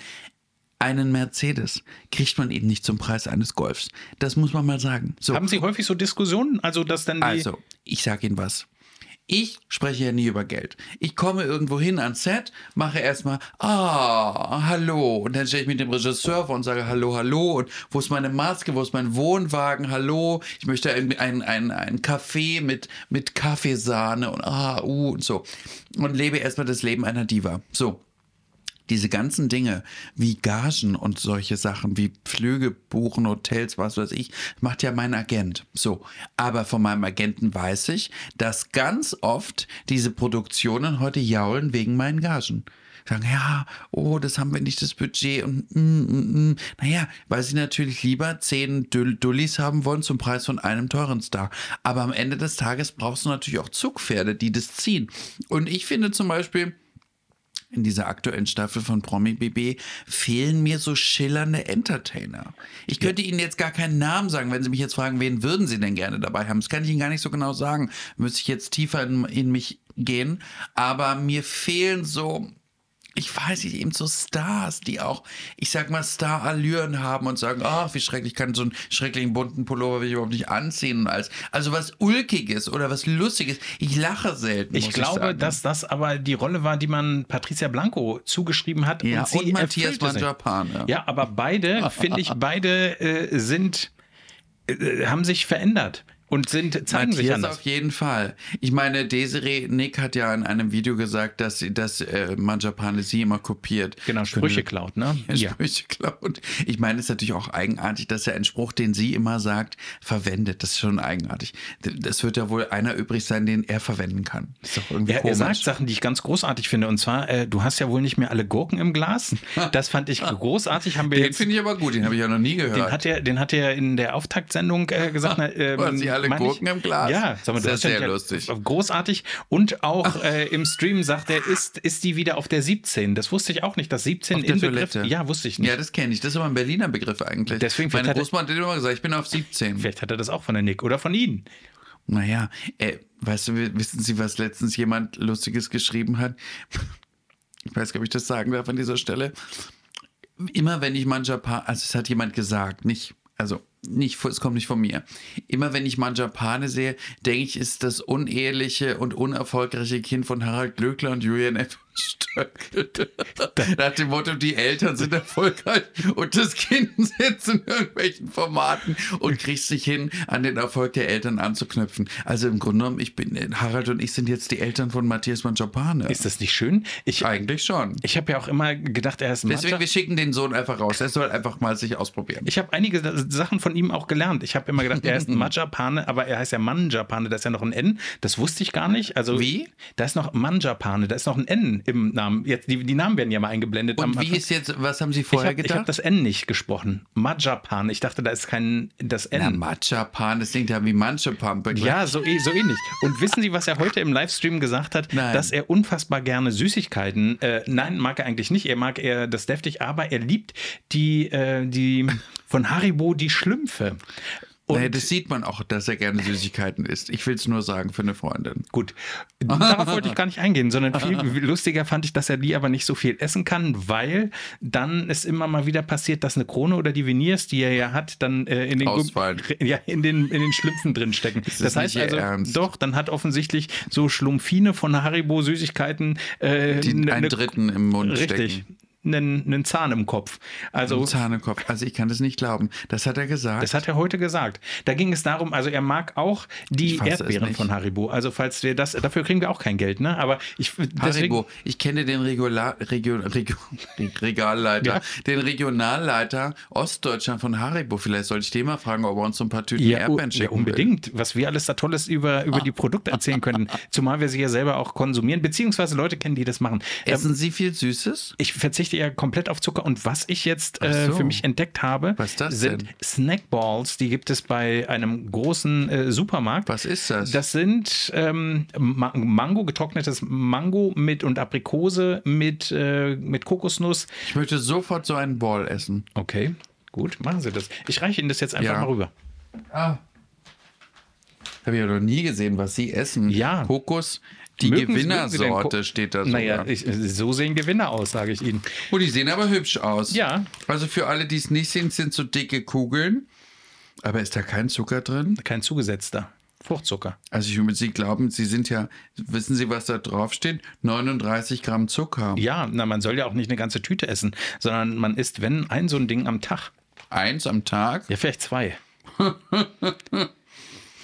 Einen Mercedes kriegt man eben nicht zum Preis eines Golfs. Das muss man mal sagen. So. haben Sie häufig so Diskussionen? Also, dass dann die. Also, ich sage Ihnen was. Ich spreche ja nie über Geld. Ich komme irgendwo hin ans Set, mache erstmal, ah, hallo. Und dann stelle ich mit dem Regisseur vor und sage, hallo, hallo. Und wo ist meine Maske? Wo ist mein Wohnwagen? Hallo. Ich möchte ein, ein, ein, ein Kaffee mit, mit Kaffeesahne und ah, uh und so. Und lebe erstmal das Leben einer Diva. So diese ganzen Dinge wie Gagen und solche Sachen wie Flüge buchen, Hotels, was weiß ich, macht ja mein Agent. So. Aber von meinem Agenten weiß ich, dass ganz oft diese Produktionen heute jaulen wegen meinen Gagen. Sagen, ja, oh, das haben wir nicht das Budget und mm, mm, mm. naja, weil sie natürlich lieber zehn Dull Dullis haben wollen zum Preis von einem teuren Star. Aber am Ende des Tages brauchst du natürlich auch Zugpferde, die das ziehen. Und ich finde zum Beispiel, in dieser aktuellen Staffel von Promi BB fehlen mir so schillernde Entertainer. Ich könnte Ihnen jetzt gar keinen Namen sagen, wenn Sie mich jetzt fragen, wen würden Sie denn gerne dabei haben? Das kann ich Ihnen gar nicht so genau sagen. Müsste ich jetzt tiefer in, in mich gehen. Aber mir fehlen so, ich weiß nicht, eben so Stars, die auch, ich sag mal, Star-Allüren haben und sagen, ach, wie schrecklich kann so einen schrecklichen bunten Pullover will ich überhaupt nicht anziehen. Und alles. Also was Ulkiges oder was Lustiges. Ich lache selten. Ich glaube, sagen. dass das aber die Rolle war, die man Patricia Blanco zugeschrieben hat. Ja, und, sie und Matthias sie. Manjapane. Ja, aber beide, finde ich, beide äh, sind, äh, haben sich verändert und sind, zeigen sich Matthias anders. auf jeden Fall. Ich meine, Desiree Nick hat ja in einem Video gesagt, dass, dass äh, Manjapane sie immer kopiert. Genau, Sprüche klaut, ne? Ja. Sprüche klaut. Ich meine, es ist natürlich auch eigenartig, dass er einen Spruch, den sie immer sagt, verwendet. Das ist schon eigenartig. Das wird ja wohl einer übrig sein, den er verwenden kann. ist doch irgendwie Er, er komisch. sagt Sachen, die ich ganz großartig finde. Und zwar, äh, du hast ja wohl nicht mehr alle Gurken im Glas. Das fand ich großartig. Haben wir den finde ich aber gut, den habe ich ja noch nie gehört. den hat er, den hat er in der Auftaktsendung äh, gesagt. na, ähm, alle Gurken im Glas? Ja, sag mal, Sehr, sehr ja, lustig. Großartig. Und auch äh, im Stream sagt er, ist, ist die wieder auf der 17. Das wusste ich auch nicht, dass 17 Auf der Inbegriff. Toilette. Ja, wusste ich nicht. ja, das kenne ich. Das ist aber ein Berliner Begriff eigentlich. Deswegen Meine er- Großmutter hat immer gesagt, ich bin auf 17. Vielleicht hat er das auch von der Nick oder von Ihnen. Naja, äh, weißt du, wissen Sie, was letztens jemand Lustiges geschrieben hat? Ich weiß gar nicht, ob ich das sagen darf an dieser Stelle. Immer wenn ich Manjapane, also es hat jemand gesagt, nicht, also nicht, es kommt nicht von mir. Immer wenn ich Manjapane sehe, denke ich, ist das uneheliche und unerfolgreiche Kind von Harald Glöckler und Julian F. Nach dem Motto, die Eltern sind erfolgreich und das Kind sitzt in irgendwelchen Formaten und kriegt sich hin, an den Erfolg der Eltern anzuknüpfen. Also im Grunde genommen, ich bin, Harald und ich sind jetzt die Eltern von Matthias Mangiapane. Ist das nicht schön? Ich, Eigentlich schon. ich habe ja auch immer gedacht, er ist ein Deswegen, wir schicken den Sohn einfach raus. Er soll einfach mal sich ausprobieren. Ich habe einige Sachen von ihm auch gelernt. Ich habe immer gedacht, er ist ein Manjapane, aber er heißt ja Manjapane, da ist ja noch ein N. Das wusste ich gar nicht. Also Wie? Da ist noch Manjapane, da ist noch ein N im Namen. Jetzt, die, die Namen werden ja mal eingeblendet. und wie ist jetzt, was haben Sie ich vorher habe hab gedacht? das N nicht gesprochen. Majapane. Ich dachte, da ist kein das N. Na, Matcha-Pan, das klingt ja wie manche Pampe. Ja, so, eh- so ähnlich. Und wissen Sie, was er heute im Livestream gesagt hat? Nein. Dass er unfassbar gerne Süßigkeiten, äh, nein, mag er eigentlich nicht, er mag eher das deftig, aber er liebt die, äh, die von Haribo, die Schlümpfe. Und naja, das sieht man auch, dass er gerne Süßigkeiten isst. Ich will es nur sagen für eine Freundin. Gut, darauf wollte ich gar nicht eingehen, sondern viel lustiger fand ich, dass er die aber nicht so viel essen kann, weil dann es immer mal wieder passiert, dass eine Krone oder die Veneers, die er ja hat, dann äh, in, den Ausfallen. ja, in, den, in den Schlümpfen drin stecken. das Das heißt also, Ernst? doch, dann hat offensichtlich so Schlumpfine von Haribo Süßigkeiten äh, Die ne- einen ne- Dritten im Mund Richtig. stecken. Einen, einen Zahn im Kopf. Also, Ein Zahn im Kopf. Also ich kann das nicht glauben. Das hat er gesagt. das hat er heute gesagt. Da ging es darum, also er mag auch die Erdbeeren von Haribo. Also falls wir das, dafür kriegen wir auch kein Geld, ne? Aber ich deswegen, Haribo, ich kenne den Regula Regio Regio Regalleiter, Ja. den Regionalleiter Ostdeutschland von Haribo. Vielleicht sollte ich den mal fragen, ob er uns so ein paar Tüten Ja, Erdbeeren ja, schicken will. unbedingt. Was wir alles da Tolles über, über die Produkte erzählen können. Zumal wir sie ja selber auch konsumieren, beziehungsweise Leute kennen, die das machen. Ähm, Essen Sie viel Süßes? ich verzichte ja komplett auf Zucker und was ich jetzt äh, so. für mich entdeckt habe, Was das sind denn? Snackballs. Die gibt es bei einem großen äh, Supermarkt. Was ist das? Das sind ähm, Ma Mango, getrocknetes Mango mit und Aprikose mit, äh, mit Kokosnuss. Ich möchte sofort so einen Ball essen. Okay, gut, machen Sie das. Ich reiche Ihnen das jetzt einfach Ja. mal rüber. Ah. Habe ich ja noch nie gesehen, was Sie essen. Ja. Kokos, die Mögen Gewinnersorte steht da so. Naja, ich, so sehen Gewinner aus, sage ich Ihnen. Oh, die sehen aber hübsch aus. Ja. Also für alle, die es nicht sehen, sind so dicke Kugeln. Aber ist da kein Zucker drin? Kein zugesetzter. Fruchtzucker. Also ich, Sie glauben, Sie sind ja, wissen Sie, was da drauf steht? 39 Gramm Zucker. Ja, na, man soll ja auch nicht eine ganze Tüte essen, sondern man isst, wenn, ein so ein Ding am Tag. Eins am Tag. Ja, vielleicht zwei.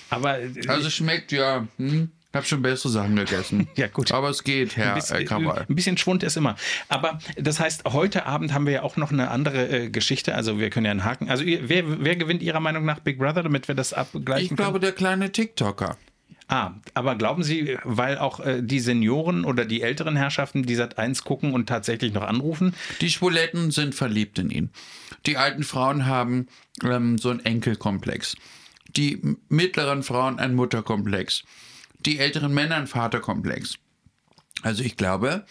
Aber äh, Also schmeckt ja, hm, habe schon bessere Sachen gegessen. Ja, gut. Aber es geht, Herr ein äh, bisschen, Krawall. ein bisschen Schwund ist immer. Aber das heißt, heute Abend haben wir ja auch noch eine andere äh, Geschichte. Also wir können ja einen Haken. Also wer, wer gewinnt Ihrer Meinung nach Big Brother, damit wir das abgleichen Ich glaube, können? der kleine TikToker. Ah, aber glauben Sie, weil auch äh, die Senioren oder die älteren Herrschaften, die Sat 1 gucken und tatsächlich noch anrufen, Die Schwuletten sind verliebt in ihn. Die alten Frauen haben ähm, so einen Enkelkomplex. Die mittleren Frauen einen Mutterkomplex. Die älteren Männer einen Vaterkomplex. Also ich glaube,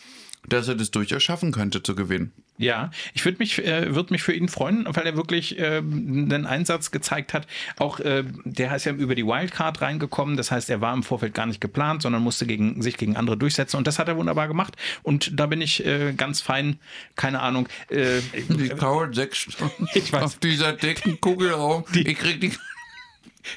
dass er das durchaus schaffen könnte zu gewinnen. Ja, ich würde mich, äh, würd mich für ihn freuen, weil er wirklich äh, einen Einsatz gezeigt hat. Auch äh, der ist ja über die Wildcard reingekommen. Das heißt, er war im Vorfeld gar nicht geplant, sondern musste gegen, sich gegen andere durchsetzen. Und das hat er wunderbar gemacht. Und da bin ich äh, ganz fein, keine Ahnung. Äh, Die kauert sechs Stunden Ich weiß. auf dieser dicken Kugel rum. Ich krieg die.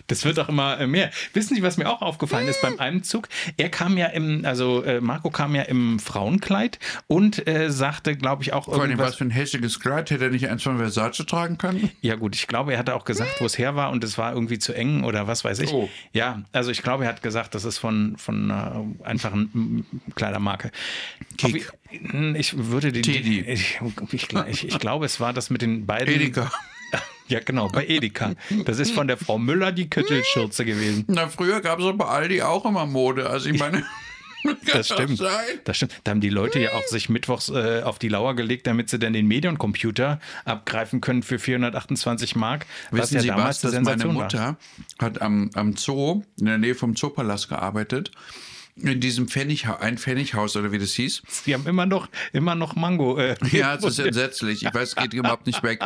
Das wird auch immer äh, mehr. Wissen Sie, was mir auch aufgefallen ist beim Einzug? Er kam ja im, also äh, Marco kam ja im Frauenkleid und äh, sagte, glaube ich, auch Vor allem, was für ein hässliches Kleid hätte er nicht eins von Versace tragen können? Ja gut, ich glaube, er hatte auch gesagt, wo es her war und es war irgendwie zu eng oder was weiß ich. Oh. Ja, also ich glaube, er hat gesagt, das ist von, von einer einfachen mm, Kleidermarke. Kick. Ich würde die. Teddy. Ich, ich, ich, ich glaube, es war das mit den beiden. Edeka. Ja, genau, bei Edeka. Das ist von der Frau Müller die Köttelschürze gewesen. Na, früher gab es aber bei Aldi auch immer Mode. Also ich meine, Das stimmt. sein? Das stimmt. Da haben die Leute ja auch sich mittwochs äh, auf die Lauer gelegt, damit sie dann den Medion-Computer abgreifen können für 428 Mark. Wissen ja Sie damals was, dass meine Sensation war. Mutter hat am, am Zoo, in der Nähe vom Zoopalast gearbeitet, in diesem Pfennighaus, ein Pfennighaus oder wie das hieß. Die haben immer noch, immer noch Mango. Äh, Ja, es ist entsetzlich. Ich weiß, es geht überhaupt nicht weg.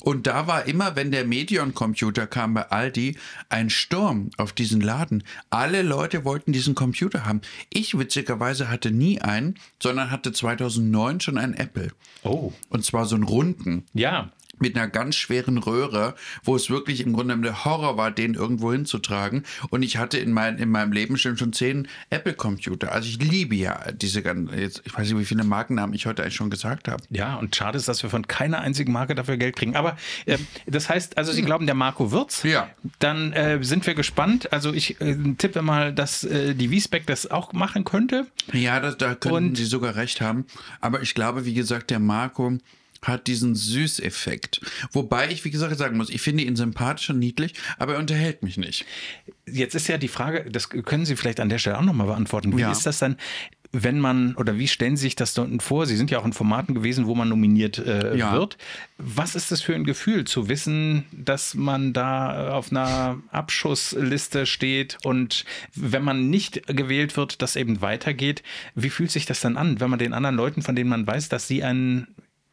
Und da war immer, wenn der Medion-Computer kam bei Aldi, ein Sturm auf diesen Laden. Alle Leute wollten diesen Computer haben. Ich witzigerweise hatte nie einen, sondern hatte 2009 schon einen Apple. Oh. Und zwar so einen runden. Ja. Mit einer ganz schweren Röhre, wo es wirklich im Grunde der Horror war, den irgendwo hinzutragen. Und ich hatte in, mein, in meinem Leben schon, schon zehn Apple-Computer. Also ich liebe ja diese ganzen, jetzt, ich weiß nicht, wie viele Markennamen ich heute eigentlich schon gesagt habe. Ja, und schade ist, dass wir von keiner einzigen Marke dafür Geld kriegen. Aber äh, das heißt, also Sie glauben, der Marco wird's. Ja. Dann äh, sind wir gespannt. Also ich äh, tippe mal, dass äh, die Wiesbeck das auch machen könnte. Ja, das, da könnten Und- Sie sogar recht haben. Aber ich glaube, wie gesagt, der Marco hat diesen Süßeffekt. Wobei ich, wie gesagt, sagen muss, ich finde ihn sympathisch und niedlich, aber er unterhält mich nicht. Jetzt ist ja die Frage, das können Sie vielleicht an der Stelle auch nochmal beantworten. Wie Ja. ist das dann, wenn man, oder wie stellen Sie sich das dort vor? Sie sind ja auch in Formaten gewesen, wo man nominiert äh, Ja. wird. Was ist das für ein Gefühl, zu wissen, dass man da auf einer Abschussliste steht und wenn man nicht gewählt wird, das eben weitergeht? Wie fühlt sich das dann an, wenn man den anderen Leuten, von denen man weiß, dass sie einen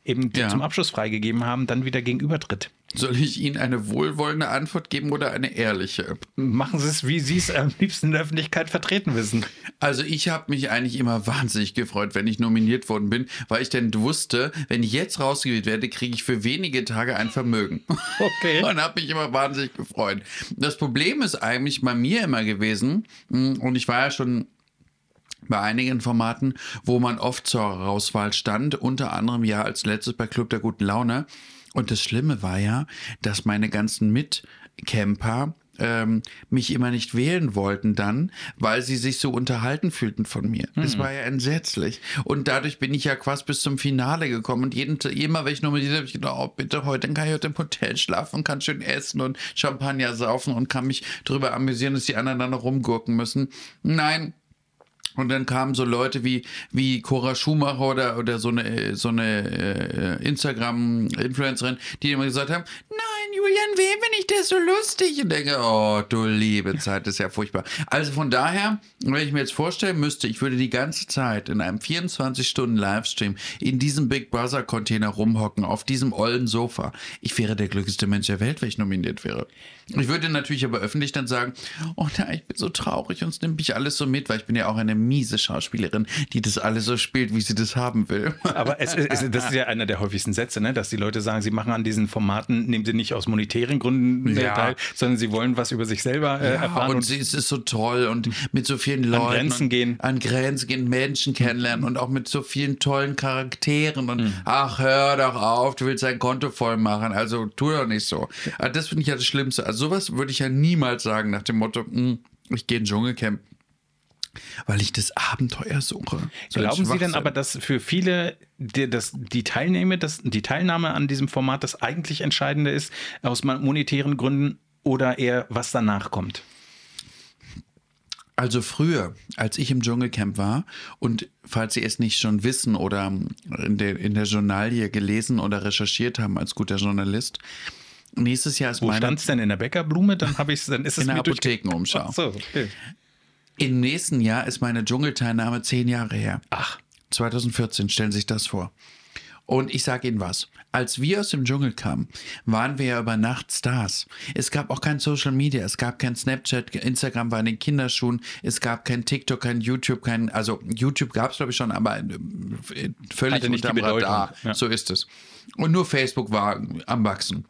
eben Ja. zum Abschluss freigegeben haben, dann wieder gegenübertritt? Soll ich Ihnen eine wohlwollende Antwort geben oder eine ehrliche? Machen Sie es, wie Sie es am liebsten in der Öffentlichkeit vertreten wissen. Also ich habe mich eigentlich immer wahnsinnig gefreut, wenn ich nominiert worden bin, weil ich denn wusste, wenn ich jetzt rausgewählt werde, kriege ich für wenige Tage ein Vermögen. Okay. und habe mich immer wahnsinnig gefreut. Das Problem ist eigentlich bei mir immer gewesen, mh, und ich war ja schon bei einigen Formaten, wo man oft zur Auswahl stand, unter anderem ja als letztes bei Club der guten Laune. Und das Schlimme war ja, dass meine ganzen Mitcamper ähm, mich immer nicht wählen wollten dann, weil sie sich so unterhalten fühlten von mir. Das war ja entsetzlich. Und dadurch bin ich ja quasi bis zum Finale gekommen. Und jeden, immer, wenn ich nominiert habe, ich gedacht, oh, bitte heute, dann kann ich heute im Hotel schlafen und kann schön essen und Champagner saufen und kann mich darüber amüsieren, dass die anderen dann noch rumgurken müssen. Nein, und dann kamen so Leute wie, wie Cora Schumacher oder, oder so eine, so eine äh, Instagram-Influencerin, die immer gesagt haben, nein, Julian, wen bin ich der so lustig? Und denke, oh, du liebe Zeit, das ist ja furchtbar. Also von daher, wenn ich mir jetzt vorstellen müsste, ich würde die ganze Zeit in einem 24-Stunden-Livestream in diesem Big Brother-Container rumhocken, auf diesem ollen Sofa. Ich wäre der glücklichste Mensch der Welt, wenn ich nominiert wäre. Ich würde natürlich aber öffentlich dann sagen, oh nein, ich bin so traurig und es nimmt mich alles so mit, weil ich bin ja auch eine miese Schauspielerin, die das alles so spielt, wie sie das haben will. Aber es, es, das ist ja einer der häufigsten Sätze, ne? dass die Leute sagen, sie machen an diesen Formaten, nehmen sie nicht aus monetären Gründen Ja. teil, sondern sie wollen was über sich selber äh, Ja, erfahren. und, sie, es ist so toll und mit so vielen Leuten. Grenzen und gehen. An Grenzen gehen, Menschen kennenlernen und auch mit so vielen tollen Charakteren und ach, hör doch auf, du willst dein Konto voll machen, also tu doch nicht so. Also Das finde ich ja das Schlimmste. Also sowas würde ich ja niemals sagen nach dem Motto, "Hm, ich gehe in Dschungelcamp. Weil ich das Abenteuer suche. So Glauben Sie denn aber, dass für viele die, das, die, Teilnahme, das, die Teilnahme an diesem Format das eigentlich Entscheidende ist, aus monetären Gründen oder eher was danach kommt? Also früher, als ich im Dschungelcamp war und falls Sie es nicht schon wissen oder in der, in der Journalie gelesen oder recherchiert haben als guter Journalist, nächstes Jahr ist Wo meine stand es denn in der Bäckerblume? Dann habe ich dann ist es in der Apothekenumschau. So, okay. Im nächsten Jahr ist meine Dschungelteilnahme zehn Jahre her. Ach, 2014, stellen Sie sich das vor. Und ich sage Ihnen was. Als wir aus dem Dschungel kamen, waren wir ja über Nacht Stars. Es gab auch kein Social Media, es gab kein Snapchat, Instagram war in den Kinderschuhen, es gab kein TikTok, kein YouTube, kein, also YouTube gab es glaube ich schon, aber äh, völlig Hatte nicht die unterm Bedeutung, Radar. ja. So ist es. Und nur Facebook war am Wachsen.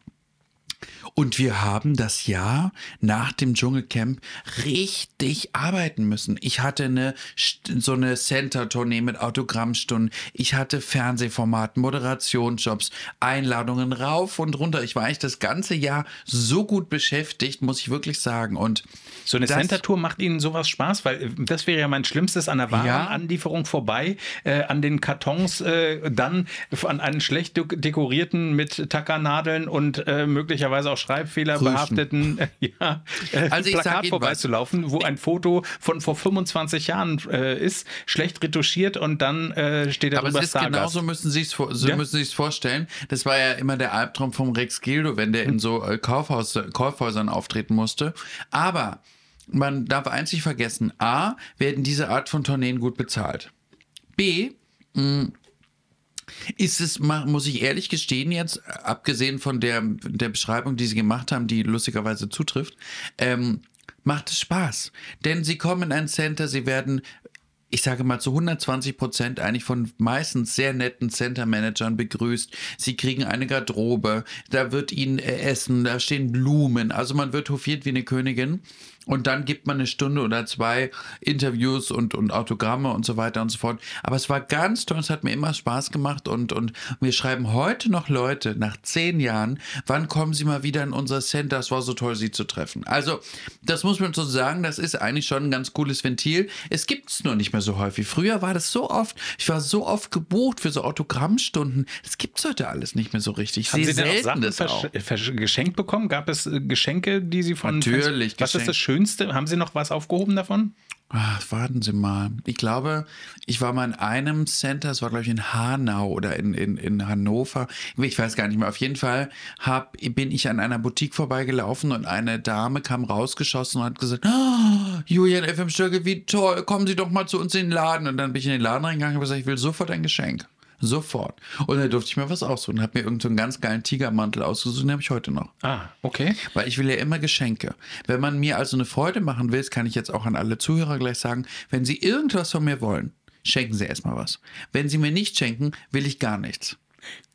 Und wir haben das Jahr nach dem Dschungelcamp richtig arbeiten müssen. Ich hatte eine so eine Center-Tournee mit Autogrammstunden. Ich hatte Fernsehformaten, Moderationsjobs, Einladungen rauf und runter. Ich war eigentlich das ganze Jahr so gut beschäftigt, muss ich wirklich sagen. Und so eine Center-Tour macht Ihnen sowas Spaß? Weil äh, das wäre ja mein Schlimmstes an der Warenanlieferung vorbei, äh, an den Kartons, äh, dann an einen schlecht dek- dekorierten mit Tackernadeln und äh, möglicherweise auch Schreibfehler Krüschen. behafteten äh, ja, äh, Also Plakat vorbeizulaufen, wo ein Foto von vor 25 Jahren äh, ist, schlecht retuschiert und dann äh, steht da Aber es ist Stargast. genauso müssen Sie es so Ja. müssen vorstellen. Das war ja immer der Albtraum vom Rex Gildo, wenn der in so äh, Kaufhaus, Kaufhäusern auftreten musste. Aber man darf nicht vergessen: A, werden diese Art von Tourneen gut bezahlt. B, ist es, muss ich ehrlich gestehen jetzt, abgesehen von der, der Beschreibung, die Sie gemacht haben, die lustigerweise zutrifft, ähm, macht es Spaß. Denn Sie kommen in ein Center, Sie werden ich sage mal, zu 120 Prozent eigentlich von meistens sehr netten Center-Managern begrüßt. Sie kriegen eine Garderobe, da wird ihnen äh, Essen, da stehen Blumen. Also man wird hofiert wie eine Königin. Und dann gibt man eine Stunde oder zwei Interviews und, und Autogramme und so weiter und so fort. Aber es war ganz toll, es hat mir immer Spaß gemacht und, und wir schreiben heute noch Leute nach zehn Jahren, wann kommen sie mal wieder in unser Center? Es war so toll, sie zu treffen. Also, das muss man so sagen, das ist eigentlich schon ein ganz cooles Ventil. Es gibt es nur nicht mehr so häufig. Früher war das so oft, ich war so oft gebucht für so Autogrammstunden. Das gibt es heute alles nicht mehr so richtig. Haben Sie denn auch Sachen das auch. geschenkt bekommen? Gab es äh, Geschenke, die Sie von Natürlich. Was ist das Schöne? Schönste? Haben Sie noch was aufgehoben davon? Ach, warten Sie mal. Ich glaube, ich war mal in einem Center, es war, glaube ich, in Hanau oder in, in, in Hannover. Ich weiß gar nicht mehr. Auf jeden Fall hab, bin ich an einer Boutique vorbeigelaufen und eine Dame kam rausgeschossen und hat gesagt: oh, Julian FM Stöcke, wie toll, kommen Sie doch mal zu uns in den Laden. Und dann bin ich in den Laden reingegangen und habe gesagt: Ich will sofort ein Geschenk. Sofort. Und dann durfte ich mir was aussuchen. Habe mir irgendeinen so ganz geilen Tigermantel ausgesucht, den habe ich heute noch. Ah, okay. Weil ich will ja immer Geschenke. Wenn man mir also eine Freude machen will, kann ich jetzt auch an alle Zuhörer gleich sagen, wenn Sie irgendwas von mir wollen, schenken Sie erstmal was. Wenn Sie mir nicht schenken, will ich gar nichts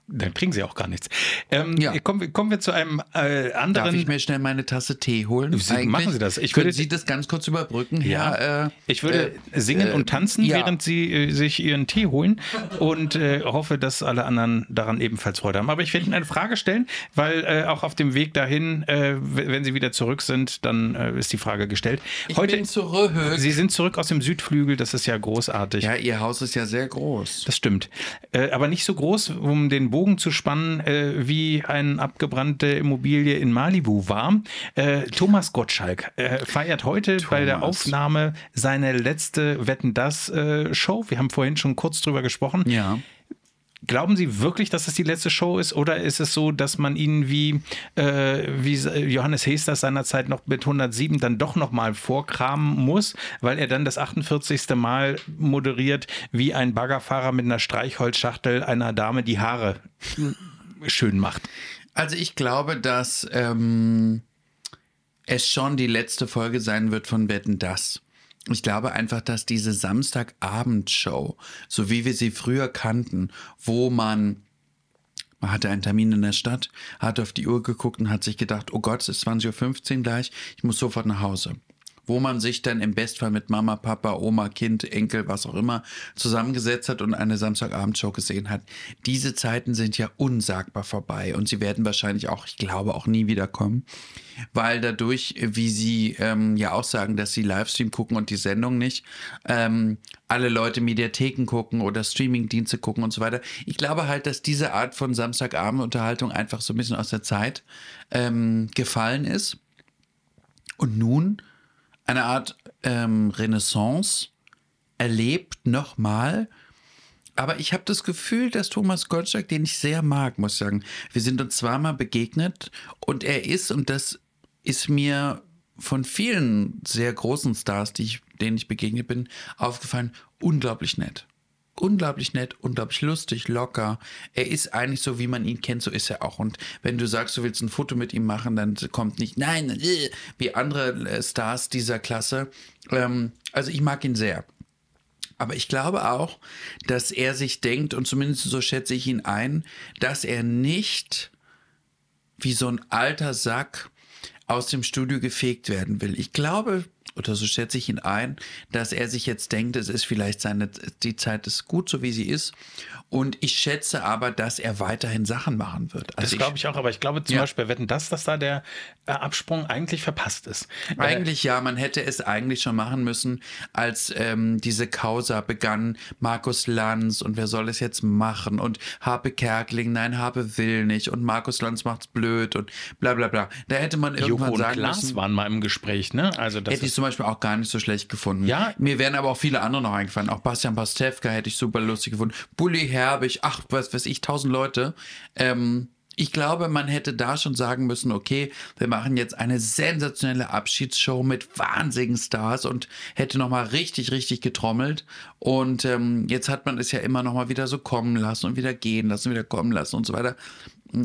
dann kriegen sie auch gar nichts. Ähm, ja. kommen, kommen, wir zu einem äh, anderen. Darf ich mir schnell meine Tasse Tee holen? Sie, machen Sie das. Ich Können würde, Sie das ganz kurz überbrücken? Ja. Herr, äh, ich würde äh, singen und tanzen, ja. während Sie äh, sich Ihren Tee holen und äh, hoffe, dass alle anderen daran ebenfalls Freude haben. Aber ich werde Ihnen eine Frage stellen, weil äh, auch auf dem Weg dahin, wenn Sie wieder zurück sind, dann ist die Frage gestellt. Ich Heute, bin zurück. Sie sind zurück aus dem Südflügel, das ist ja großartig. Ja, Ihr Haus ist ja sehr groß. Das stimmt. aber nicht so groß, um den Boden Bogen zu spannen, äh, wie eine abgebrannte Immobilie in Malibu war. Äh, Thomas Gottschalk äh, feiert heute Thomas. bei der Aufnahme seine letzte Wetten das äh, Show. Wir haben vorhin schon kurz drüber gesprochen. Ja. Glauben Sie wirklich, dass es die letzte Show ist? Oder ist es so, dass man ihn wie, äh, wie Johannes Hester seinerzeit noch mit 107 dann doch nochmal vorkramen muss, weil er dann das 48. Mal moderiert, wie ein Baggerfahrer mit einer Streichholzschachtel einer Dame die Haare schön macht? Also ich glaube, dass ähm, es schon die letzte Folge sein wird von Wetten Das. Ich glaube einfach, dass diese Samstagabendshow, so wie wir sie früher kannten, wo man man hatte einen Termin in der Stadt, hat auf die Uhr geguckt und hat sich gedacht, oh Gott, es ist 20.15 Uhr gleich, ich muss sofort nach Hause wo man sich dann im Bestfall mit Mama, Papa, Oma, Kind, Enkel, was auch immer zusammengesetzt hat und eine Samstagabendshow gesehen hat. Diese Zeiten sind ja unsagbar vorbei und sie werden wahrscheinlich auch, ich glaube, auch nie wieder kommen, weil dadurch, wie sie ähm, ja auch sagen, dass sie Livestream gucken und die Sendung nicht, ähm, alle Leute Mediatheken gucken oder Streamingdienste gucken und so weiter. Ich glaube halt, dass diese Art von Samstagabendunterhaltung einfach so ein bisschen aus der Zeit ähm, gefallen ist. Und nun eine Art ähm, Renaissance erlebt nochmal. Aber ich habe das Gefühl, dass Thomas Gottschalk, den ich sehr mag, muss ich sagen, wir sind uns zweimal begegnet und er ist, und das ist mir von vielen sehr großen Stars, ich, denen ich begegnet bin, aufgefallen, unglaublich nett unglaublich nett, unglaublich lustig, locker. Er ist eigentlich so, wie man ihn kennt, so ist er auch. Und wenn du sagst, du willst ein Foto mit ihm machen, dann kommt nicht, nein, äh, wie andere äh, Stars dieser Klasse. Ähm, also ich mag ihn sehr. Aber ich glaube auch, dass er sich denkt, und zumindest so schätze ich ihn ein, dass er nicht wie so ein alter Sack aus dem Studio gefegt werden will. Ich glaube, oder so schätze ich ihn ein, dass er sich jetzt denkt, es ist vielleicht seine, die Zeit ist gut, so wie sie ist. Und ich schätze aber, dass er weiterhin Sachen machen wird. Also das glaube ich auch, aber ich glaube zum ja. Beispiel bei Wetten, dass, dass da der äh, Absprung eigentlich verpasst ist. Äh, eigentlich ja, man hätte es eigentlich schon machen müssen, als ähm, diese Causa begann, Markus Lanz und wer soll es jetzt machen und Habe Kerkling, nein, Habe will nicht und Markus Lanz macht's blöd und bla bla bla. Da hätte man irgendwann Joko sagen und Klaas müssen. waren mal im Gespräch, ne? Also das hätte ich zum Beispiel auch gar nicht so schlecht gefunden. Ja. Mir wären aber auch viele andere noch eingefallen. Auch Bastian Pastewka hätte ich super lustig gefunden. Bully Herbig, ach, was weiß ich, tausend Leute. Ähm, ich glaube, man hätte da schon sagen müssen, okay, wir machen jetzt eine sensationelle Abschiedsshow mit wahnsinnigen Stars und hätte nochmal richtig, richtig getrommelt. Und ähm, jetzt hat man es ja immer nochmal wieder so kommen lassen und wieder gehen lassen, wieder kommen lassen und so weiter.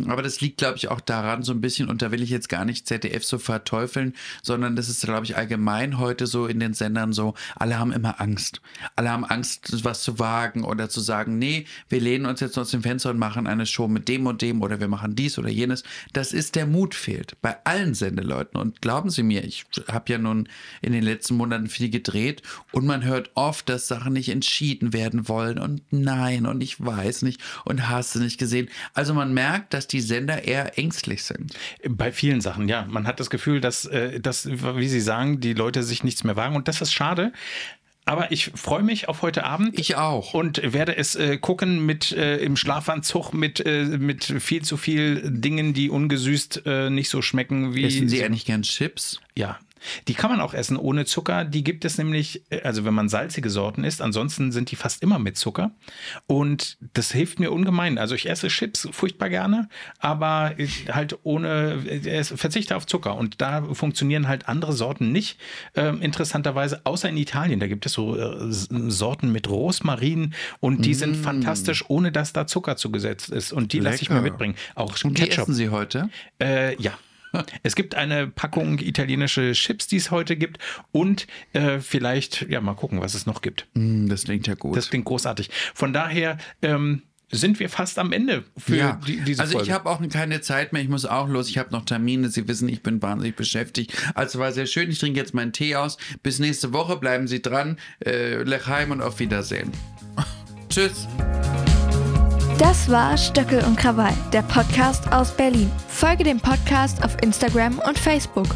Aber das liegt, glaube ich, auch daran so ein bisschen, und da will ich jetzt gar nicht ZDF so verteufeln, sondern das ist, glaube ich, allgemein heute so in den Sendern so, alle haben immer Angst. Alle haben Angst, was zu wagen oder zu sagen, nee, wir lehnen uns jetzt aus dem Fenster und machen eine Show mit dem und dem oder wir machen dies oder jenes. Das ist der Mut fehlt bei allen Sendeleuten. Und glauben Sie mir, ich habe ja nun in den letzten Monaten viel gedreht und man hört oft, dass Sachen nicht entschieden werden wollen und nein und ich weiß nicht und hast du nicht gesehen. Also man merkt, dass die Sender eher ängstlich sind. Bei vielen Sachen, ja. Man hat das Gefühl, dass, äh, dass, wie Sie sagen, die Leute sich nichts mehr wagen und das ist schade. Aber ich freue mich auf heute Abend. Ich auch. Und werde es äh, gucken mit äh, im Schlafanzug mit, äh, mit viel zu viel Dingen, die ungesüßt äh, nicht so schmecken wie. Essen Sie eigentlich gern Chips? Ja, die kann man auch essen ohne Zucker. Die gibt es nämlich, äh, also wenn man salzige Sorten isst, ansonsten sind die fast immer mit Zucker. Und das hilft mir ungemein. Also ich esse Chips furchtbar gerne, aber halt ohne, äh, verzichte auf Zucker. Und da funktionieren halt andere Sorten nicht. Ähm, interessanterweise, außer in Italien, da gibt es so äh, Sorten mit Rosmarin und die mm. sind fantastisch, ohne dass da Zucker zugesetzt ist. Und die lasse ich mir mitbringen. Auch und Ketchup. Die essen Sie heute? Äh, ja. Es gibt eine Packung italienische Chips, die es heute gibt. Und äh, vielleicht, ja, mal gucken, was es noch gibt. Mm, das klingt ja gut. Das klingt großartig. Von daher, ähm, sind wir fast am Ende für ja. die, diese Also Folge. ich habe auch keine Zeit mehr, ich muss auch los, ich habe noch Termine, Sie wissen, ich bin wahnsinnig beschäftigt. Also war sehr schön, ich trinke jetzt meinen Tee aus. Bis nächste Woche, bleiben Sie dran. Äh, Lechheim und auf Wiedersehen. Tschüss. Das war Stöckel und Krawall, der Podcast aus Berlin. Folge dem Podcast auf Instagram und Facebook.